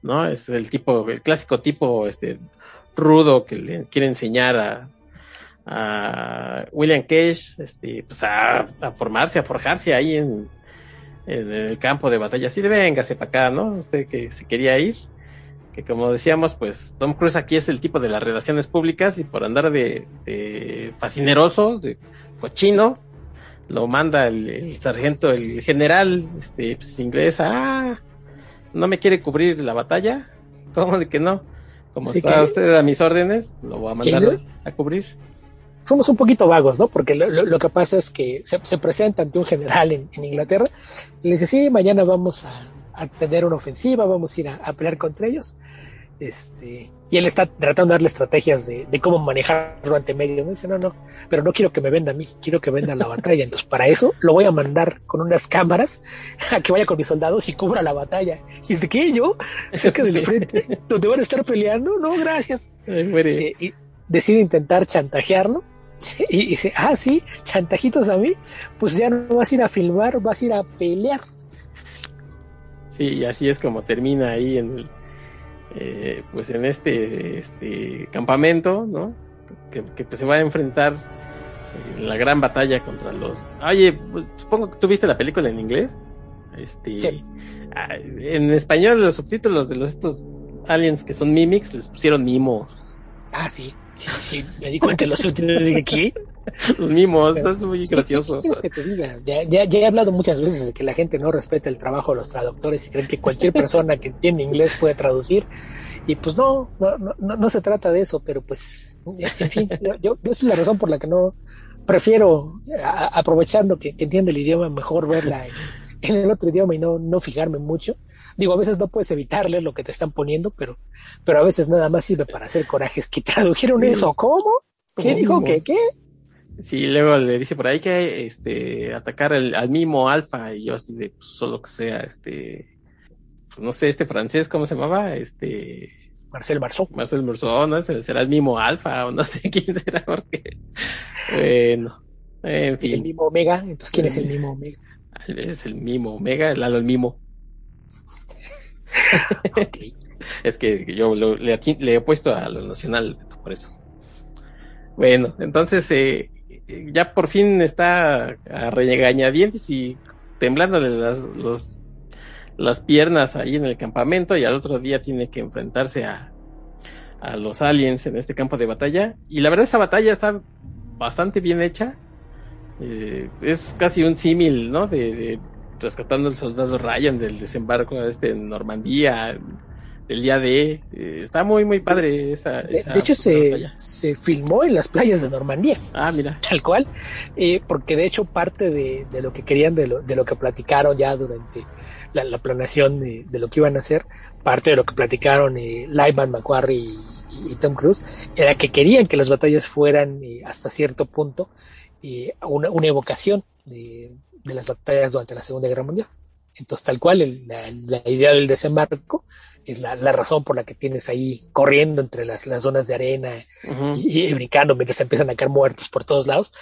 ¿no? Es el tipo, el clásico tipo este rudo que le quiere enseñar a, a William Cage este, pues a, a formarse, a forjarse ahí en, en el campo de batalla, así de véngase para acá, ¿no? Usted que se quería ir, que como decíamos, pues Tom Cruise aquí es el tipo de las relaciones públicas y por andar de, de fascineroso, de cochino, lo manda el, sargento, el general este, pues, inglés, ah, no me quiere cubrir la batalla, ¿cómo de que no? Como está usted a mis órdenes, lo voy a mandar a cubrir. Somos un poquito vagos, ¿no? Porque lo, que pasa es que se, presenta ante un general en, Inglaterra, le dice, sí, mañana vamos a, tener una ofensiva, vamos a ir a pelear contra ellos. Este, y él está tratando de darle estrategias de, cómo manejarlo ante medio. Me dice, no, no, pero no quiero que me venda a mí, quiero que venda la batalla. Entonces, para eso lo voy a mandar con unas cámaras a que vaya con mis soldados y cubra la batalla. Y dice, ¿qué? ¿Yo? Cerca del frente, donde van a estar peleando. No, gracias. Eh, y decide intentar chantajearlo. Y dice, ah, sí, chantajitos a mí. Pues ya no vas a ir a filmar, vas a ir a pelear. Sí, y así es como termina ahí en el eh, pues en este, este campamento, ¿no? Que, pues se va a enfrentar en la gran batalla contra los. Oye, pues, supongo que tú viste la película en inglés. Este, ah, en español los subtítulos de los estos aliens que son mimics les pusieron mimos. Ah, sí, sí, sí, me di cuenta de los subtítulos de aquí. Los mimos, es muy gracioso. que te diga? Ya, ya, ya, he hablado muchas veces de que la gente no respeta el trabajo de los traductores y creen que cualquier persona que entiende inglés puede traducir. Y pues no, no, no, no se trata de eso, pero pues, en fin, yo, esa es la razón por la que no prefiero, aprovechando que, entiende el idioma, mejor verla en, el otro idioma y no, no fijarme mucho. Digo, a veces no puedes evitarle lo que te están poniendo, pero, pero a veces nada más sirve para hacer corajes. ¿Que tradujeron eso? ¿Cómo? ¿Qué dijo? ¿Qué? ¿Qué? Sí, luego le dice por ahí que este atacar al mismo alfa y yo así de pues, solo que sea este pues no sé, este francés cómo se llamaba, este Marcel Marceau. Marcel Marceau, no sé, será el mismo alfa o no sé quién será porque bueno, en fin. El mismo Omega, entonces ¿quién es el mismo Omega? Es el mismo Omega, el Lalo el mismo. es que yo le, le, he puesto a lo nacional por eso. Bueno, entonces eh, ya por fin está a regañadientes y temblándole las, los, las piernas ahí en el campamento y al otro día tiene que enfrentarse a, a los aliens en este campo de batalla. Y la verdad esa batalla está bastante bien hecha. Eh, es casi un símil, ¿no? De, de, rescatando al soldado Ryan del desembarco este en Normandía, el día de eh, está muy muy padre esa, de, hecho se, se, filmó en las playas de Normandía. Ah mira. Tal cual. Eh, porque de hecho parte de, de, lo que querían de lo, de lo que platicaron ya durante la, la planeación de, de, lo que iban a hacer parte de lo que platicaron eh, Lyman McQuarrie y, Tom Cruise era que querían que las batallas fueran eh, hasta cierto punto una, una evocación de, de las batallas durante la Segunda Guerra Mundial. Entonces, tal cual, la, idea del desembarco es la, razón por la que tienes ahí corriendo entre las, zonas de arena y, brincando mientras empiezan a caer muertos por todos lados,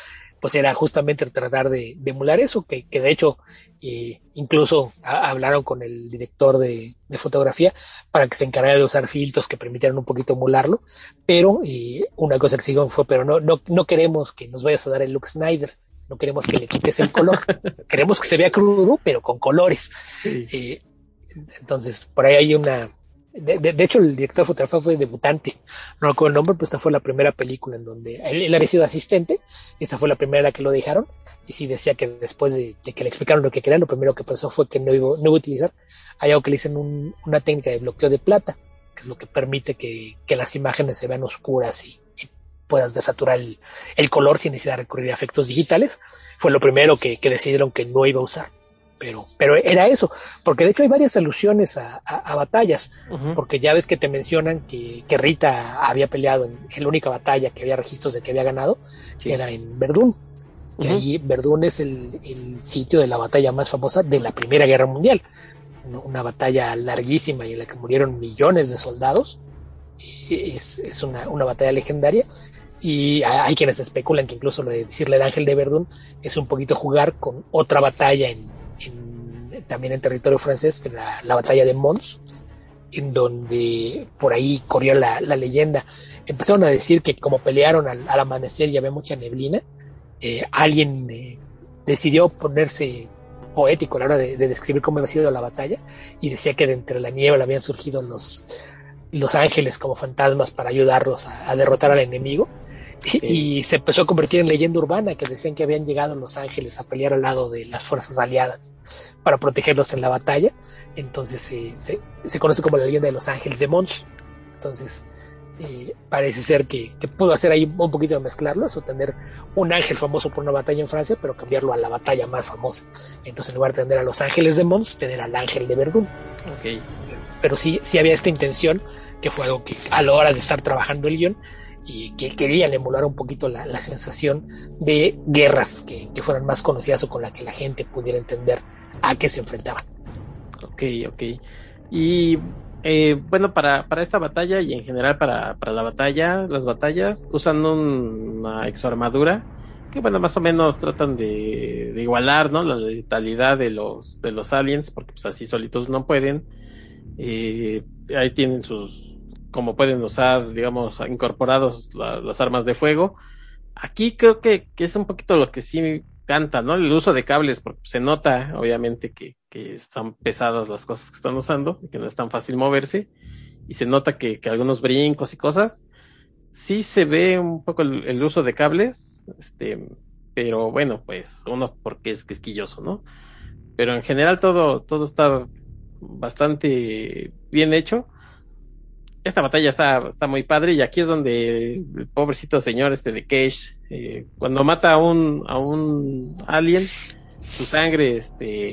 pues era justamente tratar de, emular eso, que, de hecho eh, incluso hablaron con el director de, fotografía para que se encargara de usar filtros que permitieran un poquito emularlo, pero eh, una cosa que siguió fue, pero no, no, no queremos que nos vayas a dar el look Snyder, no queremos que le quites el color, queremos que se vea crudo, pero con colores. Eh, entonces, por ahí hay una... De, hecho, el director de fotografía fue debutante, no recuerdo el nombre, pero esta fue la primera película en donde él, había sido asistente, esa fue la primera la que lo dejaron, y sí decía que después de, que le explicaron lo que querían, lo primero que pasó fue que no iba, a utilizar, hay algo que le dicen una técnica de bloqueo de plata, que es lo que permite que las imágenes se vean oscuras y, puedas desaturar el, color sin necesidad de recurrir a efectos digitales, fue lo primero que, decidieron que no iba a usar. Pero, pero era eso, porque de hecho hay varias alusiones a, batallas, porque ya ves que te mencionan que, Rita había peleado en, la única batalla que había registros de que había ganado, era en Verdún, que ahí Verdún es el, sitio de la batalla más famosa de la Primera Guerra Mundial, una, batalla larguísima y en la que murieron millones de soldados, es, es una, una, batalla legendaria. Y hay quienes especulan que incluso lo de decirle el ángel de Verdun es un poquito jugar con otra batalla en, también en territorio francés, que la, la batalla de Mons, en donde por ahí corrió la, la leyenda. Empezaron a decir que como pelearon al, amanecer y había mucha neblina, eh, alguien eh, decidió ponerse poético a la hora de, describir cómo había sido la batalla y decía que de entre la niebla habían surgido los los ángeles como fantasmas para ayudarlos a, derrotar al enemigo. Y, se empezó a convertir en leyenda urbana que decían que habían llegado los ángeles a pelear al lado de las fuerzas aliadas para protegerlos en la batalla. Entonces se, se, conoce como la leyenda de los ángeles de Mons. Entonces eh, parece ser que, que, pudo hacer ahí un poquito de mezclarlo, eso tener un ángel famoso por una batalla en Francia, pero cambiarlo a la batalla más famosa. Entonces en lugar de tener a los ángeles de Mons, tener al ángel de Verdún. Okay pero sí, sí había esta intención, que fue algo que a la hora de estar trabajando el guion, y que querían emular un poquito la, sensación de guerras que, fueran más conocidas o con la que la gente pudiera entender a qué se enfrentaban. Ok, ok. Y eh, bueno, para, para esta batalla y en general para, para la batalla, las batallas, usan una exoarmadura que bueno, más o menos tratan de, de, igualar, ¿no? La letalidad de los, de los aliens, porque pues así solitos no pueden y ahí tienen sus, como pueden usar, digamos, incorporados las armas de fuego. Aquí creo que, que, es un poquito lo que sí canta, ¿no? El uso de cables, porque se nota, obviamente, que, que están pesadas las cosas que están usando, que no es tan fácil moverse, y se nota que, que algunos brincos y cosas, sí se ve un poco el, el, uso de cables, este, pero bueno, pues uno porque es quisquilloso, ¿no? Pero en general todo, todo está bastante bien hecho. Esta batalla está, está muy padre y aquí es donde el pobrecito señor este de Cage, eh, cuando mata a un, a un alien, su sangre este,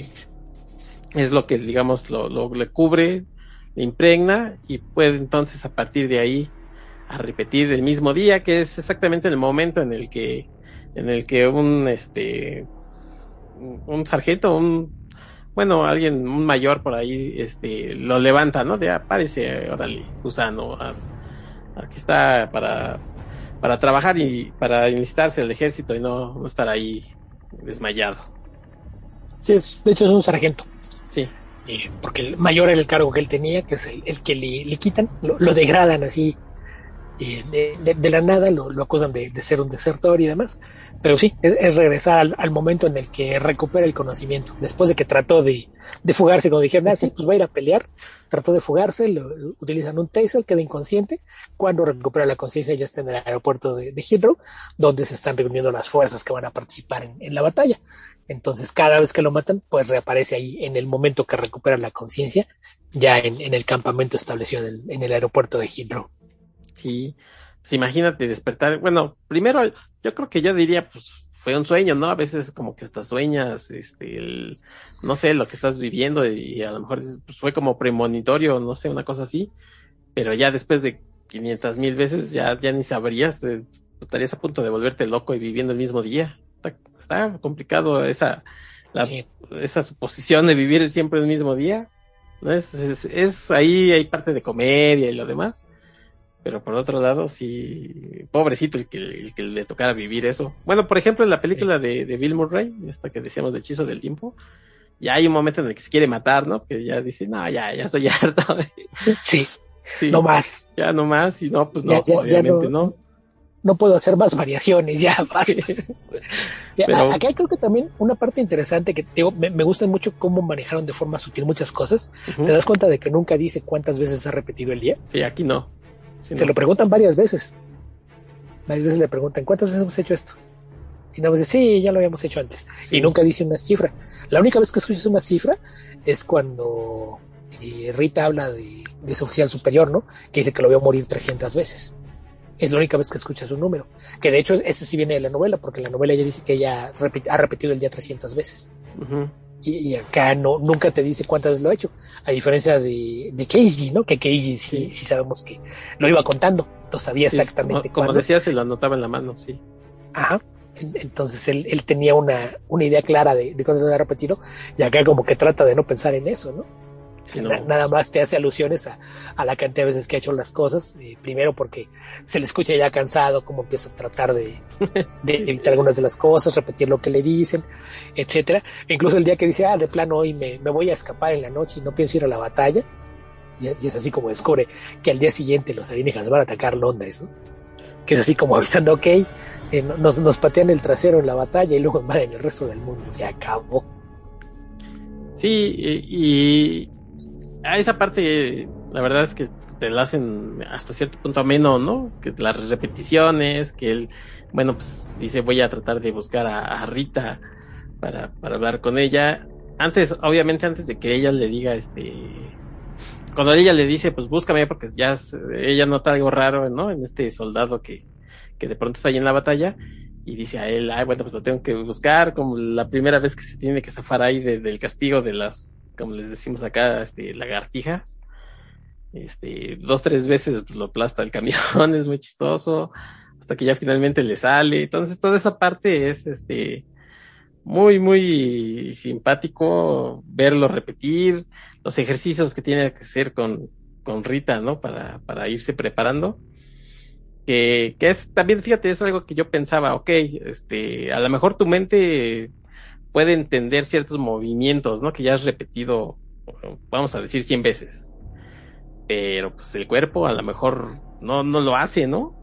es lo que digamos lo, lo le cubre, le impregna y puede entonces a partir de ahí a repetir el mismo día, que es exactamente el momento en el que en el que un este un sargento, un bueno, alguien, un mayor por ahí, este, lo levanta, ¿no? De aparece, órale, gusano, aquí está para, para trabajar y para enlistarse al ejército y no, no estar ahí desmayado. Sí, es, de hecho es un sargento. Sí. Eh, porque el mayor era el cargo que él tenía, que es el, que le, le, quitan, lo, lo degradan así eh, de, de, la nada, lo, lo acusan de, de, ser un desertor y demás. Pero sí, es, regresar al, momento en el que recupera el conocimiento. Después de que trató de, de fugarse, cuando dijeron, ah, sí, pues va a ir a pelear, trató de fugarse, lo, utilizan un taser, queda inconsciente. Cuando recupera la conciencia ya está en el aeropuerto de, de, Heathrow, donde se están reuniendo las fuerzas que van a participar en, en la batalla. Entonces, cada vez que lo matan, pues reaparece ahí en el momento que recupera la conciencia, ya en, en, el campamento establecido en el, en el aeropuerto de Heathrow. Sí, pues imagínate despertar. Bueno, primero yo creo que yo diría, pues fue un sueño, ¿no? A veces como que hasta sueñas, este, el, no sé, lo que estás viviendo y a lo mejor pues, fue como premonitorio, no sé, una cosa así. Pero ya después de 500 mil veces ya, ya ni sabrías, estarías a punto de volverte loco y viviendo el mismo día. Está, complicado esa, la, esa suposición de vivir siempre el mismo día. ¿no? Es, es, es ahí hay parte de comedia y lo demás pero por otro lado, sí, pobrecito el que, el que le tocara vivir eso. Bueno, por ejemplo, en la película de, de, Bill Murray, esta que decíamos de Hechizo del Tiempo, ya hay un momento en el que se quiere matar, ¿no? Que ya dice, no, ya, ya estoy harto. Sí, sí, no más. Ya no más, y no, pues no, obviamente no, no. puedo hacer más variaciones, ya basta. Acá creo que también una parte interesante que digo, me, me, gusta mucho cómo manejaron de forma sutil muchas cosas. Te das cuenta de que nunca dice cuántas veces ha repetido el día. Sí, aquí no se lo preguntan varias veces. Varias veces le preguntan, ¿cuántas veces hemos hecho esto? Y no dice, sí, ya lo habíamos hecho antes. Y nunca dice una cifra. La única vez que escuchas una cifra es cuando eh, Rita habla de, su oficial superior, ¿no? Que dice que lo vio morir 300 veces. Es la única vez que escuchas un número. Que de hecho, ese sí viene de la novela, porque en la novela ella dice que ella ha repetido el día 300 veces y, acá no, nunca te dice cuántas veces lo ha hecho, a diferencia de, de Keiji, ¿no? Que Keiji sí, sí sabemos que lo iba contando, entonces sabía exactamente Como, como decía, se lo anotaba en la mano, sí. Ajá. Entonces él, él tenía una, una idea clara de, de cuántas lo había repetido, y acá como que trata de no pensar en eso, ¿no? Nada más te hace alusiones a, a, la cantidad de veces que ha hecho las cosas. Eh, primero porque se le escucha ya cansado, como empieza a tratar de, de, evitar algunas de las cosas, repetir lo que le dicen, etcétera. E incluso el día que dice, ah, de plano hoy me, me, voy a escapar en la noche y no pienso ir a la batalla. Y, es así como descubre que al día siguiente los alienígenas van a atacar Londres, ¿no? Que es así como avisando, ok, eh, nos, nos patean el trasero en la batalla y luego invaden el resto del mundo. Se acabó. Sí, y, a esa parte, la verdad es que te lo hacen hasta cierto punto ameno, ¿no? Que las repeticiones, que él, bueno, pues dice voy a tratar de buscar a, Rita para, para hablar con ella. Antes, obviamente antes de que ella le diga, este, cuando ella le dice, pues búscame porque ya ella nota algo raro, ¿no? En este soldado que, que de pronto está ahí en la batalla y dice a él, ay, bueno, pues lo tengo que buscar, como la primera vez que se tiene que zafar ahí del castigo de las, como les decimos acá, este, lagartijas. Este, dos, tres veces lo aplasta el camión, es muy chistoso, hasta que ya finalmente le sale. Entonces, toda esa parte es, este, muy, muy simpático verlo repetir, los ejercicios que tiene que hacer con, con Rita, ¿no? Para, para irse preparando que, que es también, fíjate, es algo que yo pensaba, ok, este, a lo mejor tu mente puede entender ciertos movimientos, ¿no? Que ya has repetido, vamos a decir, 100 veces. Pero pues el cuerpo a lo mejor no, no lo hace, ¿no?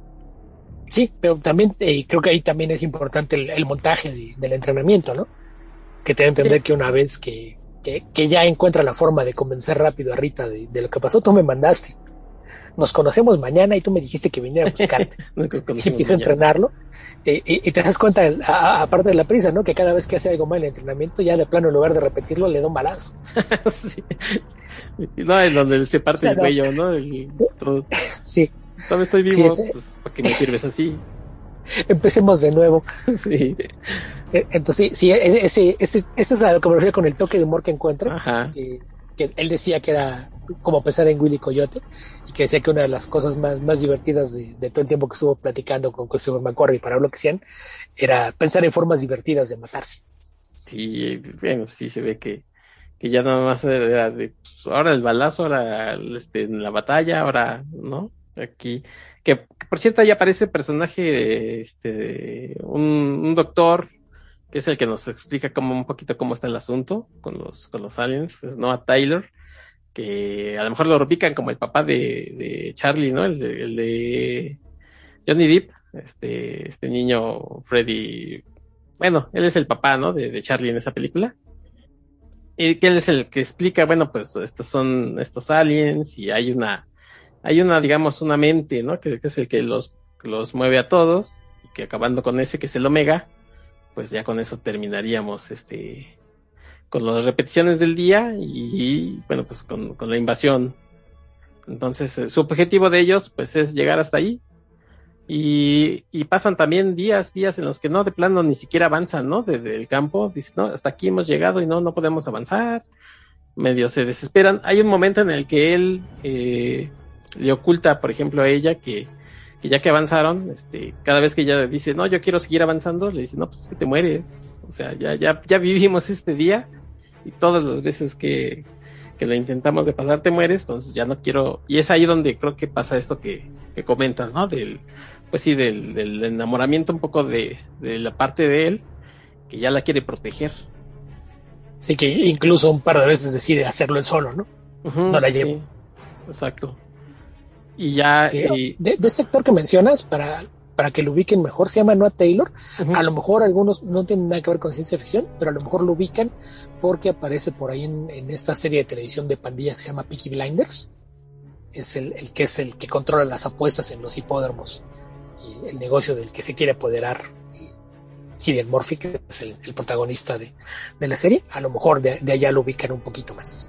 Sí, pero también eh, creo que ahí también es importante el, montaje del entrenamiento, ¿no? Que te da a entender que una vez que, que, que, ya encuentra la forma de convencer rápido a Rita de, de, lo que pasó, tú me mandaste nos conocemos mañana y tú me dijiste que viniera a buscarte. y empieza a entrenarlo. Eh, y, te das cuenta, aparte de la prisa, ¿no? Que cada vez que hace algo mal en el entrenamiento, ya de plano, en lugar de repetirlo, le da un balazo. sí. No, es donde se parte el cuello, ¿no? Sí. Todavía estoy vivo, pues, ¿para qué me sirves así? Empecemos de nuevo. Sí. Eh, entonces, sí, ese, ese, ese, es a lo que me refiero con el toque de humor que encuentra. Que, que él decía que era como pensar en Willy Coyote, y que decía que una de las cosas más, más divertidas de, todo el tiempo que estuvo platicando con Christopher McQuarrie para lo que sean, era pensar en formas divertidas de matarse. Sí, bueno, sí se ve que, que ya nada más era de, ahora el balazo, ahora este, en la batalla, ahora, ¿no? Aquí, que, por cierto ahí aparece el personaje, este, un, un doctor, que es el que nos explica como un poquito cómo está el asunto con los, con los aliens, es Noah Tyler, que a lo mejor lo repican como el papá de, de Charlie, ¿no? El de, el de, Johnny Depp, este, este niño Freddy, bueno, él es el papá, ¿no? De, de, Charlie en esa película. Y que él es el que explica, bueno, pues estos son estos aliens y hay una, hay una, digamos, una mente, ¿no? Que, que es el que los, los mueve a todos y que acabando con ese que es el Omega, pues ya con eso terminaríamos este con las repeticiones del día y, bueno, pues con, la invasión. Entonces, eh, su objetivo de ellos, pues es llegar hasta ahí. Y, y, pasan también días, días en los que no, de plano, ni siquiera avanzan, ¿no? Desde el campo, dicen, no, hasta aquí hemos llegado y no, no podemos avanzar. Medio se desesperan. Hay un momento en el que él eh, le oculta, por ejemplo, a ella que, que ya que avanzaron, este, cada vez que ella dice, no, yo quiero seguir avanzando, le dice, no, pues es que te mueres. O sea, ya, ya, ya vivimos este día y todas las veces que, que lo intentamos de pasar te mueres, entonces ya no quiero, y es ahí donde creo que pasa esto que, que comentas, ¿no? Del, pues sí, del, del enamoramiento un poco de, de la parte de él, que ya la quiere proteger. Sí, que incluso un par de veces decide hacerlo él solo, ¿no? no la llevo. exacto. Y ya. de, este actor que mencionas, para para que lo ubiquen mejor, se llama Noah Taylor. A lo mejor algunos no tienen nada que ver con ciencia ficción, pero a lo mejor lo ubican porque aparece por ahí en, esta serie de televisión de pandillas que se llama Peaky Blinders. Es el, que es el que controla las apuestas en los hipódromos y el negocio del que se quiere apoderar Cillian Murphy, que es el, protagonista de, la serie. A lo mejor de allá lo ubican un poquito más.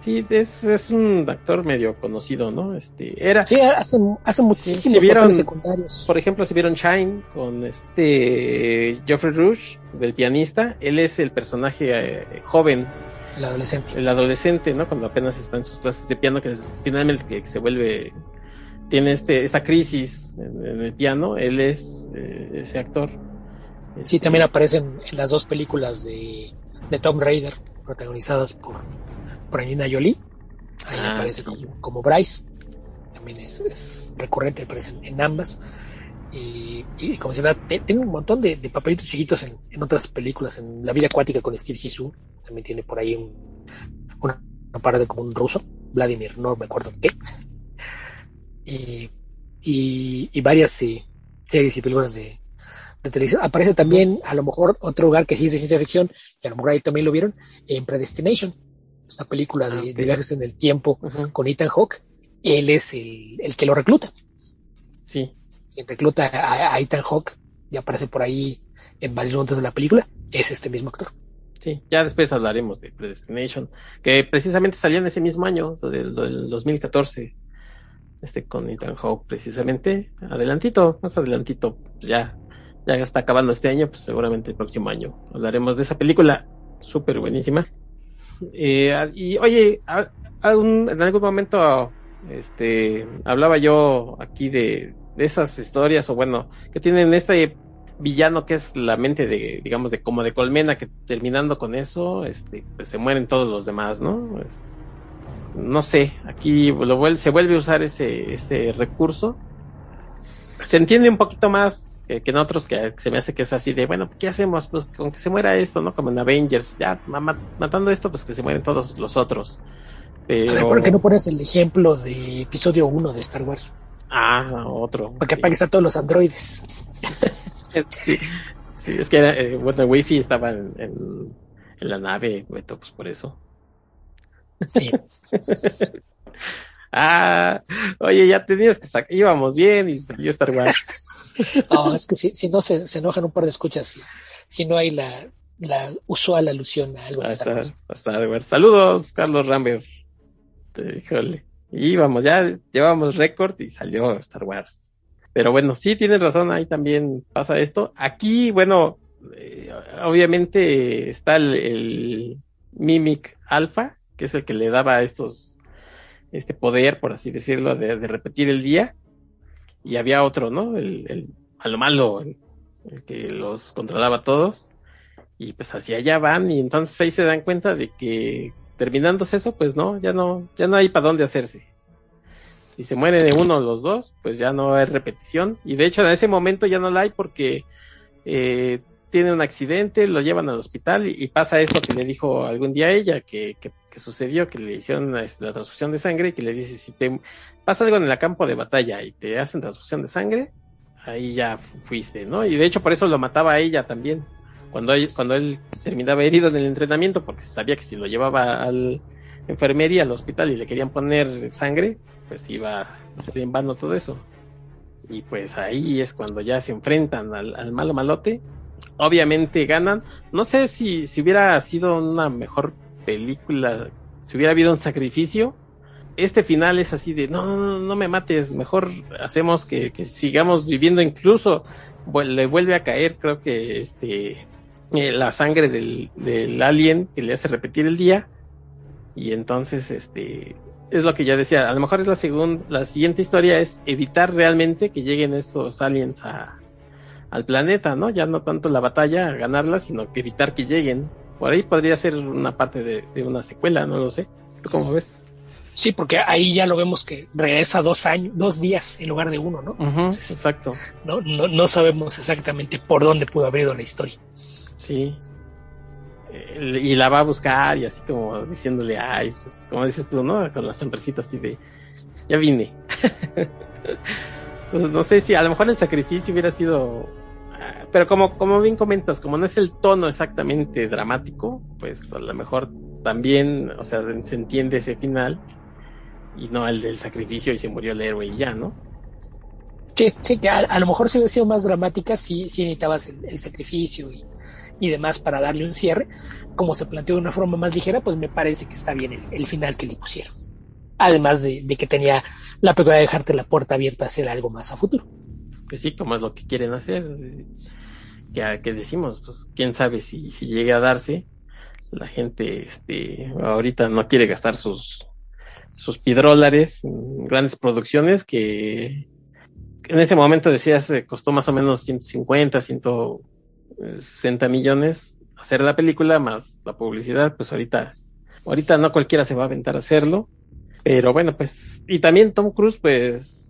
Sí, es, es un actor medio conocido, ¿no? Este, era. Sí, hace, hace muchísimos vieron, secundarios. Por ejemplo, si vieron Shine con este Geoffrey Rush, del pianista, él es el personaje eh, joven. El adolescente. El adolescente, ¿no? Cuando apenas está en sus clases de piano, que es finalmente que se vuelve. Tiene este, esta crisis en, el piano, él es eh, ese actor. Sí, también aparecen en las dos películas de, de Tom Raider, protagonizadas por por Angelina Jolie. Ahí ah, aparece como, Bryce. También es, recurrente, aparece en, ambas. Y, como se da, tiene un montón de, papelitos chiquitos en, otras películas. En La vida acuática con Steve Sisu. También tiene por ahí un, una, parte como un ruso. Vladimir, no me acuerdo qué. Y, y, varias series y películas de, televisión. Aparece también, a lo mejor, otro lugar que sí es de ciencia ficción, y a lo mejor ahí también lo vieron, en Predestination esta película de, ah, viajes en el tiempo con Ethan Hawke. él es el, el que lo recluta. Sí. Quien recluta a, a Ethan Hawke y aparece por ahí en varios momentos de la película, es este mismo actor. Sí, ya después hablaremos de Predestination, que precisamente salió en ese mismo año, del, del 2014, este con Ethan Hawke, precisamente, adelantito, más adelantito, pues ya, ya está acabando este año, pues seguramente el próximo año hablaremos de esa película, súper buenísima. Eh, y oye, en algún momento, este, hablaba yo aquí de, de esas historias, o bueno, que tienen este villano que es la mente de, digamos, de como de colmena, que terminando con eso, este, pues se mueren todos los demás, ¿no? No sé, aquí se vuelve a usar ese, ese recurso. Se entiende un poquito más que, que, en otros que se me hace que es así de, bueno, ¿qué hacemos? Pues con que se muera esto, ¿no? Como en Avengers, ya matando esto, pues que se mueren todos los otros. Pero... A ver, ¿por qué no pones el ejemplo de episodio 1 de Star Wars? Ah, otro. Para que sí. apagues a todos los androides. sí, sí, es que era, eh, bueno, el wifi estaba en, en, en la nave, pues por eso. Sí. ah, oye, ya tenías que sacar, íbamos bien y salió Star Wars. no, es que si, si no se, se, enojan un par de escuchas, si, no hay la, la usual alusión a algo de Star Wars. A Star Wars. Saludos, Carlos Rambert. Híjole. Y vamos, ya llevamos récord y salió Star Wars. Pero bueno, sí tienes razón, ahí también pasa esto. Aquí, bueno, eh, obviamente está el, el, Mimic Alpha, que es el que le daba estos, este poder, por así decirlo, de, repetir el día. Y había otro, ¿no? El, el a lo malo, el, que los controlaba todos. Y pues hacia allá van, y entonces ahí se dan cuenta de que terminándose eso, pues no, ya no, ya no hay para dónde hacerse. Si se muere de uno o los dos, pues ya no hay repetición. Y de hecho en ese momento ya no la hay porque eh, tiene un accidente, lo llevan al hospital y, pasa esto que le dijo algún día ella, que, sucedió, que le hicieron la, transfusión de sangre, que le dice, si te pasa algo en el campo de batalla y te hacen transfusión de sangre, ahí ya fuiste, ¿no? Y de hecho por eso lo mataba a ella también cuando él, cuando él terminaba herido en el entrenamiento, porque sabía que si lo llevaba al enfermería, al hospital y le querían poner sangre, pues iba a ser en vano todo eso. Y pues ahí es cuando ya se enfrentan al, al malo malote. Obviamente ganan. No sé si, si hubiera sido una mejor película, si hubiera habido un sacrificio. Este final es así de, no, no, no me mates, mejor hacemos que, sigamos viviendo incluso le vuelve a caer, creo que este eh, la sangre del, alien que le hace repetir el día. Y entonces, este, es lo que ya decía, a lo mejor es la segunda, la siguiente historia es evitar realmente que lleguen estos aliens a, al planeta, ¿no? Ya no tanto la batalla a ganarla, sino que evitar que lleguen. Por ahí podría ser una parte de, de una secuela, no lo sé. ¿Tú cómo ves? Sí, porque ahí ya lo vemos que regresa dos años, dos días en lugar de uno, ¿no? Uh -huh, Entonces, exacto. No, no, no sabemos exactamente por dónde pudo haber ido la historia. Sí. Y la va a buscar y así como diciéndole, ay, pues, como dices tú, ¿no? Con la sonrisita así de, ya vine. pues no sé si a lo mejor el sacrificio hubiera sido, pero como, como bien comentas, como no es el tono exactamente dramático, pues a lo mejor también, o sea, se entiende ese final y no el del sacrificio y se murió el héroe y ya, ¿no? Sí, sí, que a, lo mejor si hubiera sido más dramática, sí, sí necesitabas el, el sacrificio y, y, demás para darle un cierre. Como se planteó de una forma más ligera, pues me parece que está bien el, el final que le pusieron. Además de, de, que tenía la peculiaridad de dejarte la puerta abierta a hacer algo más a futuro. Pues sí, como es lo que quieren hacer. Que, que decimos, pues quién sabe si, si llegue a darse. La gente, este, ahorita no quiere gastar sus, sus pidrólares, grandes producciones que en ese momento decías costó más o menos 150, 160 millones hacer la película más la publicidad, pues ahorita, ahorita no cualquiera se va a aventar a hacerlo, pero bueno, pues, y también Tom Cruise, pues,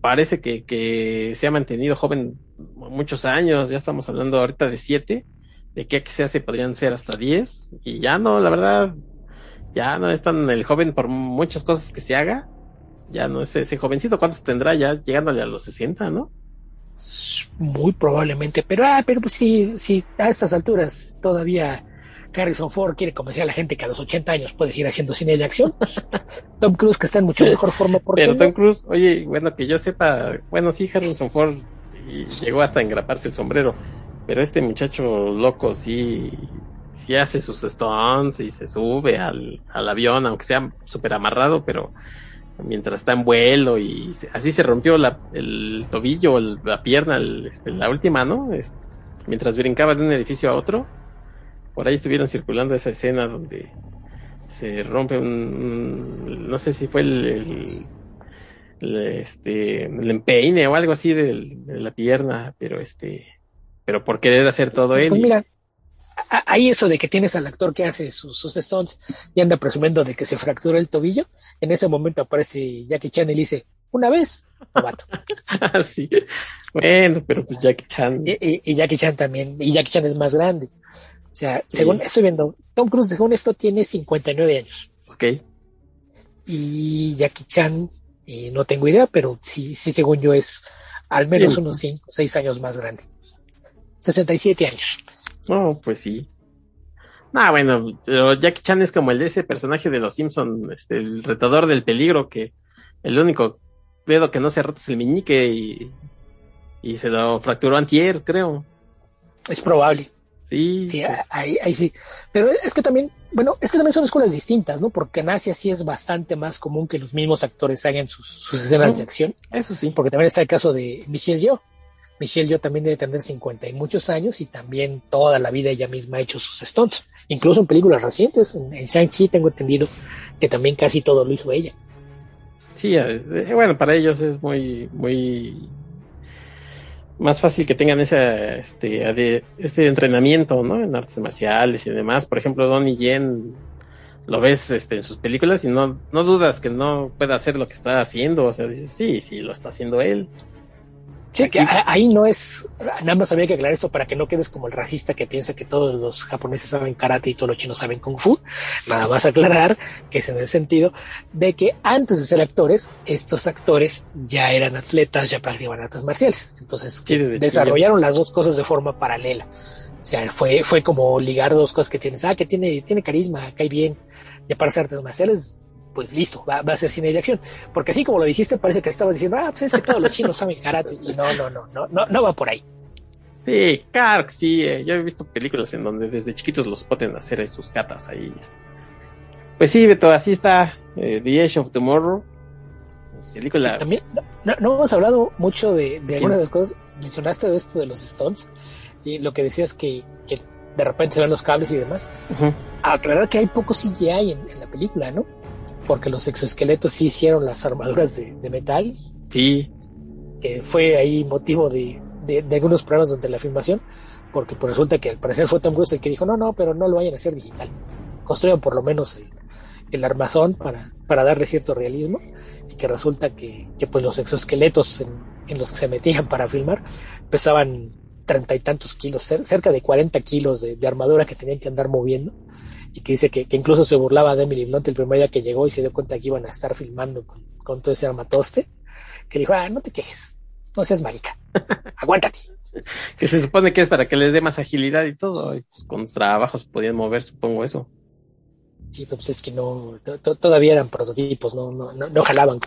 parece que, que se ha mantenido joven muchos años, ya estamos hablando ahorita de siete, de que se hace podrían ser hasta diez, y ya no, la verdad, ya no es tan el joven por muchas cosas que se haga, ya no es ese jovencito, ¿cuántos tendrá ya llegándole a los 60, no? Muy probablemente, pero ah, pero pues sí, sí, a estas alturas todavía Harrison Ford quiere convencer a la gente que a los 80 años puede seguir haciendo cine de acción. Tom Cruise que está en mucho mejor forma. Por Pero Tom Cruise, oye, bueno, que yo sepa, bueno, sí, Harrison Ford llegó hasta engraparse el sombrero, pero este muchacho loco sí, sí hace sus stunts y se sube al, al avión, aunque sea súper amarrado, pero mientras está en vuelo y así se rompió la, el tobillo, la pierna, este, la última, ¿no? mientras brincaba de un edificio a otro. Por ahí estuvieron circulando esa escena donde se rompe un, no sé si fue el, el, este, el empeine o algo así de, la pierna, pero este, pero por querer hacer todo él. Pues hay eso de que tienes al actor que hace sus, sus stones y anda presumiendo de que se fracturó el tobillo. En ese momento aparece Jackie Chan y le dice, una vez, novato. sí. Bueno, pero pues Jackie Chan. Y, Jackie Chan también, y Jackie Chan es más grande. O sea, según estoy viendo, Tom Cruise, según esto, tiene 59 años. Ok. Y Jackie Chan, eh, no tengo idea, pero sí, sí, según yo, es al menos unos 5 o 6 años más grande. 67 años. No, pues sí. Ah, bueno, pero Jackie Chan es como el de ese personaje de los Simpson, este, el retador del peligro, que el único dedo que no se rota es el meñique y, y se lo fracturó antier, creo. Es probable. Sí. Sí, ahí, ahí sí. Pero es que también, bueno, es que también son escuelas distintas, ¿no? Porque en Asia sí es bastante más común que los mismos actores hagan sus, sus escenas de acción. Eso sí. Porque también está el caso de Michelle Yeoh Michelle yo también debe tener 50 y muchos años y también toda la vida ella misma ha hecho sus stunts, incluso en películas recientes, en, Shang-Chi tengo entendido que también casi todo lo hizo ella. Sí, eh, bueno, para ellos es muy, muy más fácil que tengan ese este, este entrenamiento, ¿no? En artes marciales y demás. Por ejemplo, Donnie Yen lo ves este, en sus películas y no, no dudas que no pueda hacer lo que está haciendo. O sea, dices, sí, sí, lo está haciendo él. Sí, que ahí no es, nada más había que aclarar esto para que no quedes como el racista que piensa que todos los japoneses saben karate y todos los chinos saben kung fu. Nada más aclarar que es en el sentido de que antes de ser actores, estos actores ya eran atletas, ya practicaban artes marciales. Entonces desarrollaron las dos cosas de forma paralela. O sea, fue, fue como ligar dos cosas que tienes. Ah, que tiene, tiene carisma, cae bien. Ya para hacer artes marciales, pues listo, va, a ser cine de acción. Porque así como lo dijiste, parece que estabas diciendo, ah, pues es que todos los chinos saben karate. Y no, no, no, no, no, no va por ahí. Sí, Kark, sí, eh, yo he visto películas en donde desde chiquitos los poten hacer sus catas ahí. Pues sí, Beto, así está eh, The Age of Tomorrow. Película. También no, hemos hablado mucho de, algunas de las cosas. Mencionaste de esto de los Stones y lo que decías que, que de repente se ven los cables y demás. Aclarar que hay poco CGI en, en la película, ¿no? Porque los exoesqueletos sí hicieron las armaduras de, metal. Sí. Que fue ahí motivo de, algunos problemas durante la filmación, porque pues resulta que al parecer fue Tom Cruise el que dijo, no, no, pero no lo vayan a hacer digital. Construyan por lo menos el, armazón para, para darle cierto realismo, y que resulta que, pues los exoesqueletos en, los que se metían para filmar pesaban treinta y tantos kilos, cerca de cuarenta kilos de, de, armadura que tenían que andar moviendo y que dice que, incluso se burlaba de Emily Blunt el primer día que llegó y se dio cuenta que iban a estar filmando con, todo ese armatoste, que dijo, ah, no te quejes, no seas marica, aguántate. que se supone que es para que les dé más agilidad y todo, con trabajos podían mover, supongo eso. Sí, pues es que no, todavía eran prototipos, no, no, no, jalaban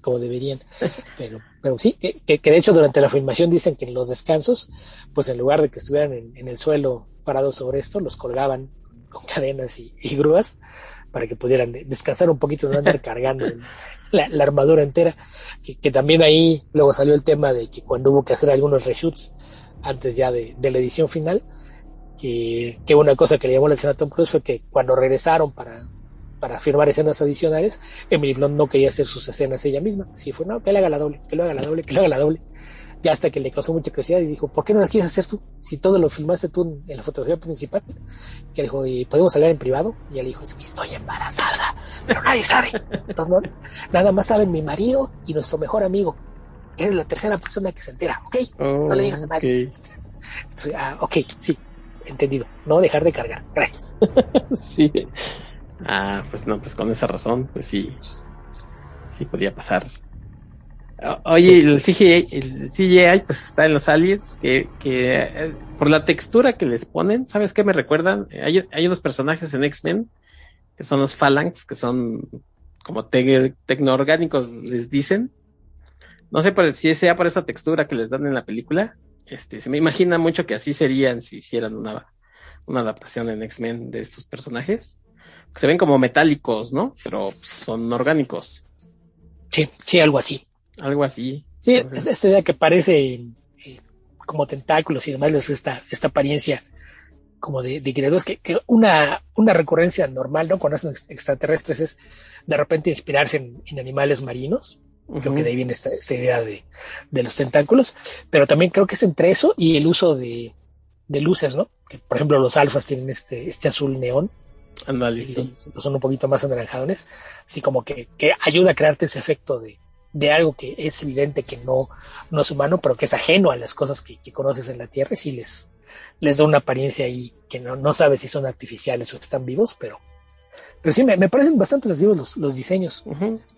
como, deberían. Pero, pero sí, que, que, de hecho durante la filmación dicen que en los descansos, pues en lugar de que estuvieran en, en el suelo parados sobre esto, los colgaban con cadenas y, grúas para que pudieran descansar un poquito, no andar cargando la, armadura entera. Que, también ahí luego salió el tema de que cuando hubo que hacer algunos reshoots antes ya de, la edición final, que, una cosa que le llamó la atención a Tom Cruise fue que cuando regresaron para, para firmar escenas adicionales, Emily Blunt no quería hacer sus escenas ella misma. Sí fue, no, que le haga la doble, que lo haga la doble, que lo haga la doble ya hasta que le causó mucha curiosidad y dijo, ¿por qué no las quieres hacer tú? Si todo lo filmaste tú en, la fotografía principal. Que dijo, ¿y podemos hablar en privado? Y él dijo, es que estoy embarazada, pero nadie sabe. Entonces, no, nada más saben mi marido y nuestro mejor amigo. Eres la tercera persona que se entera, ¿ok? no le digas a nadie. ah, ok, sí, entendido. No dejar de cargar. Gracias. sí. Ah, pues no, pues con esa razón, pues sí, sí podía pasar Oye, el CGI, pues está en los aliens que, eh, por la textura que les ponen, ¿sabes qué me recuerdan? Hay, hay unos personajes en X-Men que son los Phalanx, que son como te tecnoorgánicos, les dicen. No sé por, si sea por esa textura que les dan en la película. Este, se me imagina mucho que así serían si hicieran una, una adaptación en X-Men de estos personajes. Se ven como metálicos, ¿no? Pero son orgánicos. Sí, sí, algo así. Algo así. Sí, es esta idea que parece eh, como tentáculos y demás, esta, esta apariencia como de, de que, que, una, una recurrencia normal, ¿no? Con hacen extraterrestres es de repente inspirarse en, animales marinos. Creo que de ahí viene esta, idea de, de, los tentáculos, pero también creo que es entre eso y el uso de, de luces, ¿no? Que, por ejemplo, los alfas tienen este, este azul neón. Son un poquito más anaranjadones, así como que, que ayuda a crearte ese efecto de, de algo que es evidente que no, no es humano, pero que es ajeno a las cosas que, que conoces en la Tierra y sí les, les da una apariencia ahí que no, no sabes si son artificiales o están vivos, pero, pero sí me, me parecen bastante los, los, los diseños.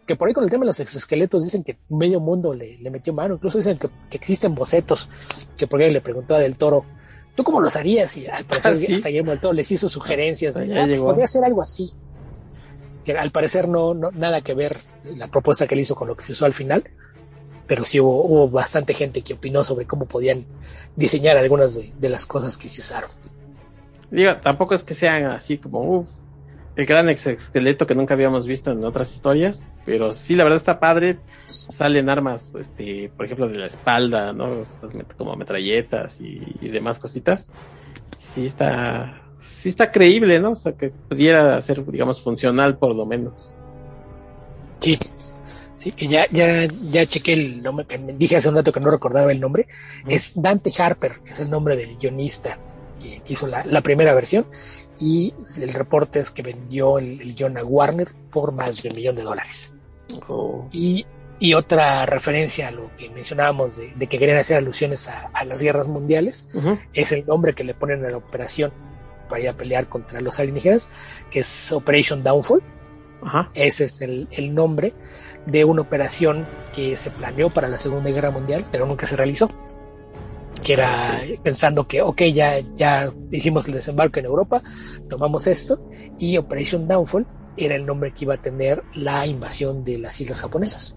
Que por ahí con el tema de los exoesqueletos dicen que medio mundo le, le metió mano, incluso dicen que, que, existen bocetos, que por ahí le preguntó a Del Toro, ¿tú cómo los harías? Y al parecer ¿Sí? hasta Guillermo del Toro les hizo sugerencias, de, ah, pues podría ser algo así. Que al parecer no, no, nada que ver la propuesta que él hizo con lo que se usó al final pero sí hubo, bastante gente que opinó sobre cómo podían diseñar algunas de, las cosas que se usaron. Digo, tampoco es que sean así como el gran exoesqueleto que nunca habíamos visto en otras historias, pero sí, la verdad está padre. Salen armas, este, por ejemplo, de la espalda, ¿no? Estas como metralletas y, y demás cositas. Sí está, sí está creíble, ¿no? O sea, que pudiera ser, digamos, funcional por lo menos. Sí, sí, que ya, ya, ya chequé el nombre, que me dije hace un rato que no recordaba el nombre. Es Dante Harper, es el nombre del guionista que, hizo la, la, primera versión. Y el reporte es que vendió el, el guion a Warner por más de un millón de dólares. Oh. Y, y, otra referencia a lo que mencionábamos de, de que querían hacer alusiones a, a las guerras mundiales uh -huh. es el nombre que le ponen a la operación para ir a pelear contra los alienígenas, que es Operation Downfall. Ajá. Ese es el, el, nombre de una operación que se planeó para la Segunda Guerra Mundial, pero nunca se realizó. Que era pensando que, ok, ya, ya hicimos el desembarco en Europa, tomamos esto, y Operation Downfall era el nombre que iba a tener la invasión de las islas japonesas.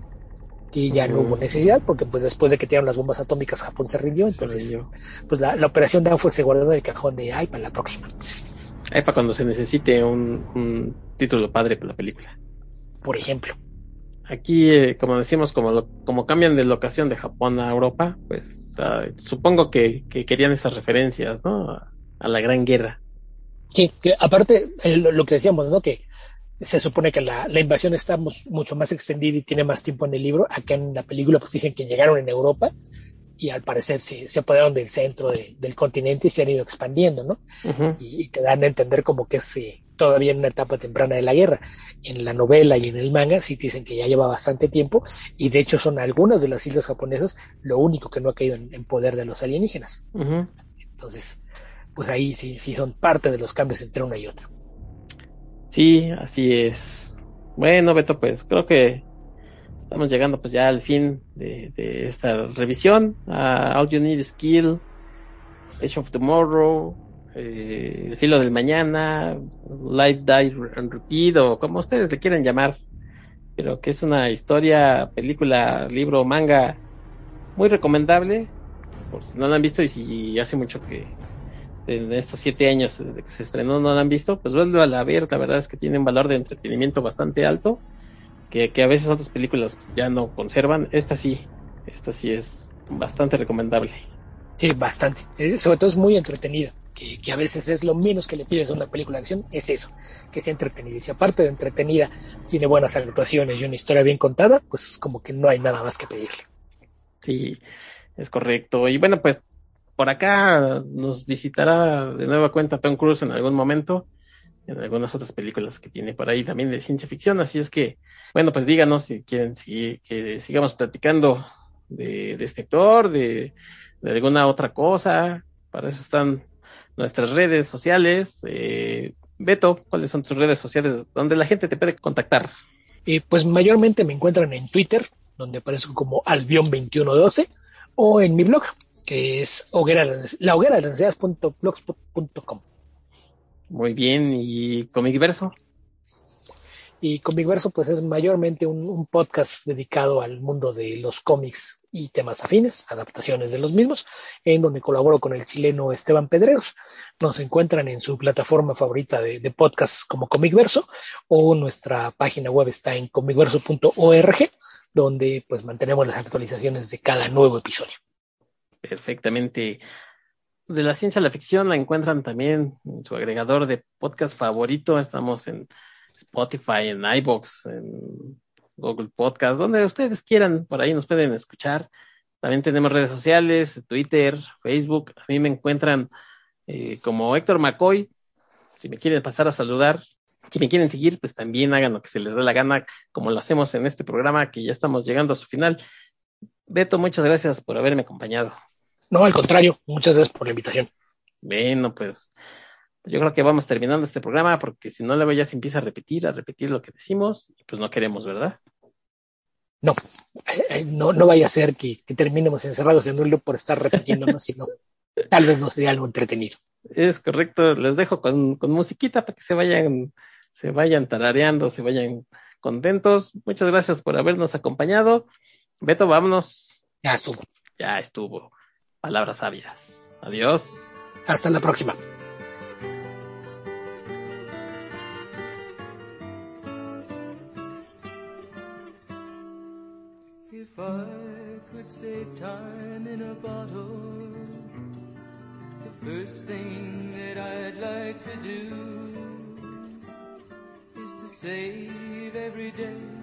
Que ya no hubo necesidad, porque pues después de que tiraron las bombas atómicas, Japón se rindió, entonces, se rindió. pues la, la, operación Downfall se guardó en el cajón de, ay, para la próxima. Ay, para cuando se necesite un, un título padre para la película. Por ejemplo. Aquí, eh, como decimos, como, lo, como cambian de locación de Japón a Europa, pues uh, supongo que, que, querían esas referencias, ¿no? A, a la Gran Guerra. Sí, que aparte, eh, lo, lo, que decíamos, ¿no? Que se supone que la, la invasión está mucho más extendida y tiene más tiempo en el libro. Acá en la película, pues dicen que llegaron en Europa y al parecer se, se apoderaron del centro de, del continente y se han ido expandiendo, ¿no? Uh -huh. y, y, te dan a entender como que es eh, todavía en una etapa temprana de la guerra. En la novela y en el manga sí dicen que ya lleva bastante tiempo y de hecho son algunas de las islas japonesas lo único que no ha caído en, en poder de los alienígenas. Uh -huh. Entonces, pues ahí sí, sí son parte de los cambios entre una y otra. Sí, así es. Bueno, Beto, pues creo que estamos llegando pues ya al fin de, esta revisión. A All You Need Skill, Age of Tomorrow, eh, El filo del mañana, Live, Die and Repeat o como ustedes le quieran llamar, pero que es una historia, película, libro, manga muy recomendable, por si no la han visto y si hace mucho que en estos siete años desde que se estrenó no la han visto, pues vuelvo a ver, la verdad es que tiene un valor de entretenimiento bastante alto que, que, a veces otras películas ya no conservan. Esta sí, esta sí es bastante recomendable. Sí, bastante. Eh, sobre todo es muy entretenida, que, que, a veces es lo menos que le pides a una película de acción, es eso, que sea entretenida. Y si aparte de entretenida tiene buenas actuaciones y una historia bien contada, pues como que no hay nada más que pedirle. Sí, es correcto. Y bueno, pues por acá nos visitará de nueva cuenta Tom Cruise en algún momento en algunas otras películas que tiene por ahí también de ciencia ficción, así es que, bueno, pues díganos si quieren que sigamos platicando de, este actor, de, de, alguna otra cosa, para eso están nuestras redes sociales. Eh, Beto, ¿cuáles son tus redes sociales donde la gente te puede contactar? Eh, pues mayormente me encuentran en Twitter, donde aparezco como Albion2112, o en mi blog, que es hoguera, la hoguera de las Muy bien, ¿y Comic Verso? Y Comicverso pues es mayormente un, podcast dedicado al mundo de los cómics y temas afines, adaptaciones de los mismos, en donde colaboro con el chileno Esteban Pedreros. Nos encuentran en su plataforma favorita de, de podcasts como Comicverso o nuestra página web está en comicverso.org, donde pues mantenemos las actualizaciones de cada nuevo episodio. Perfectamente. De la ciencia a la ficción la encuentran también en su agregador de podcast favorito. Estamos en Spotify, en iBox, en Google Podcast, donde ustedes quieran, por ahí nos pueden escuchar. También tenemos redes sociales, Twitter, Facebook. A mí me encuentran eh, como Héctor McCoy. Si me quieren pasar a saludar, si me quieren seguir, pues también hagan lo que se les dé la gana, como lo hacemos en este programa, que ya estamos llegando a su final. Beto, muchas gracias por haberme acompañado. No, al contrario, muchas gracias por la invitación. Bueno, pues yo creo que vamos terminando este programa porque si no, luego ya se empieza a repetir, a repetir lo que decimos y pues no queremos, ¿verdad? No, no, no vaya a ser que, terminemos encerrados en un loop por estar repitiéndonos, sino tal vez no sea algo entretenido. Es correcto, les dejo con, con musiquita para que se vayan, se vayan tarareando, se vayan contentos. Muchas gracias por habernos acompañado. Beto, vámonos. Ya estuvo. Ya estuvo. Palabras sabias. Adiós. Hasta la próxima. If I could save time in a bottle, the first thing that I'd like to do is to save every day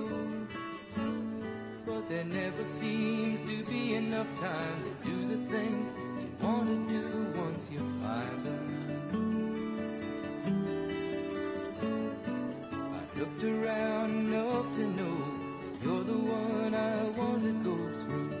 There never seems to be enough time to do the things you want to do once you find them. I've looked around enough to know you're the one I want to go through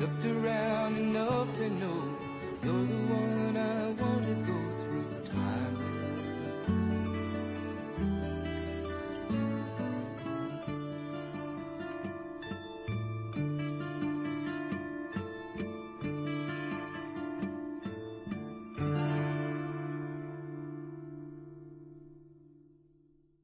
Looked around enough to know you're the one I want to go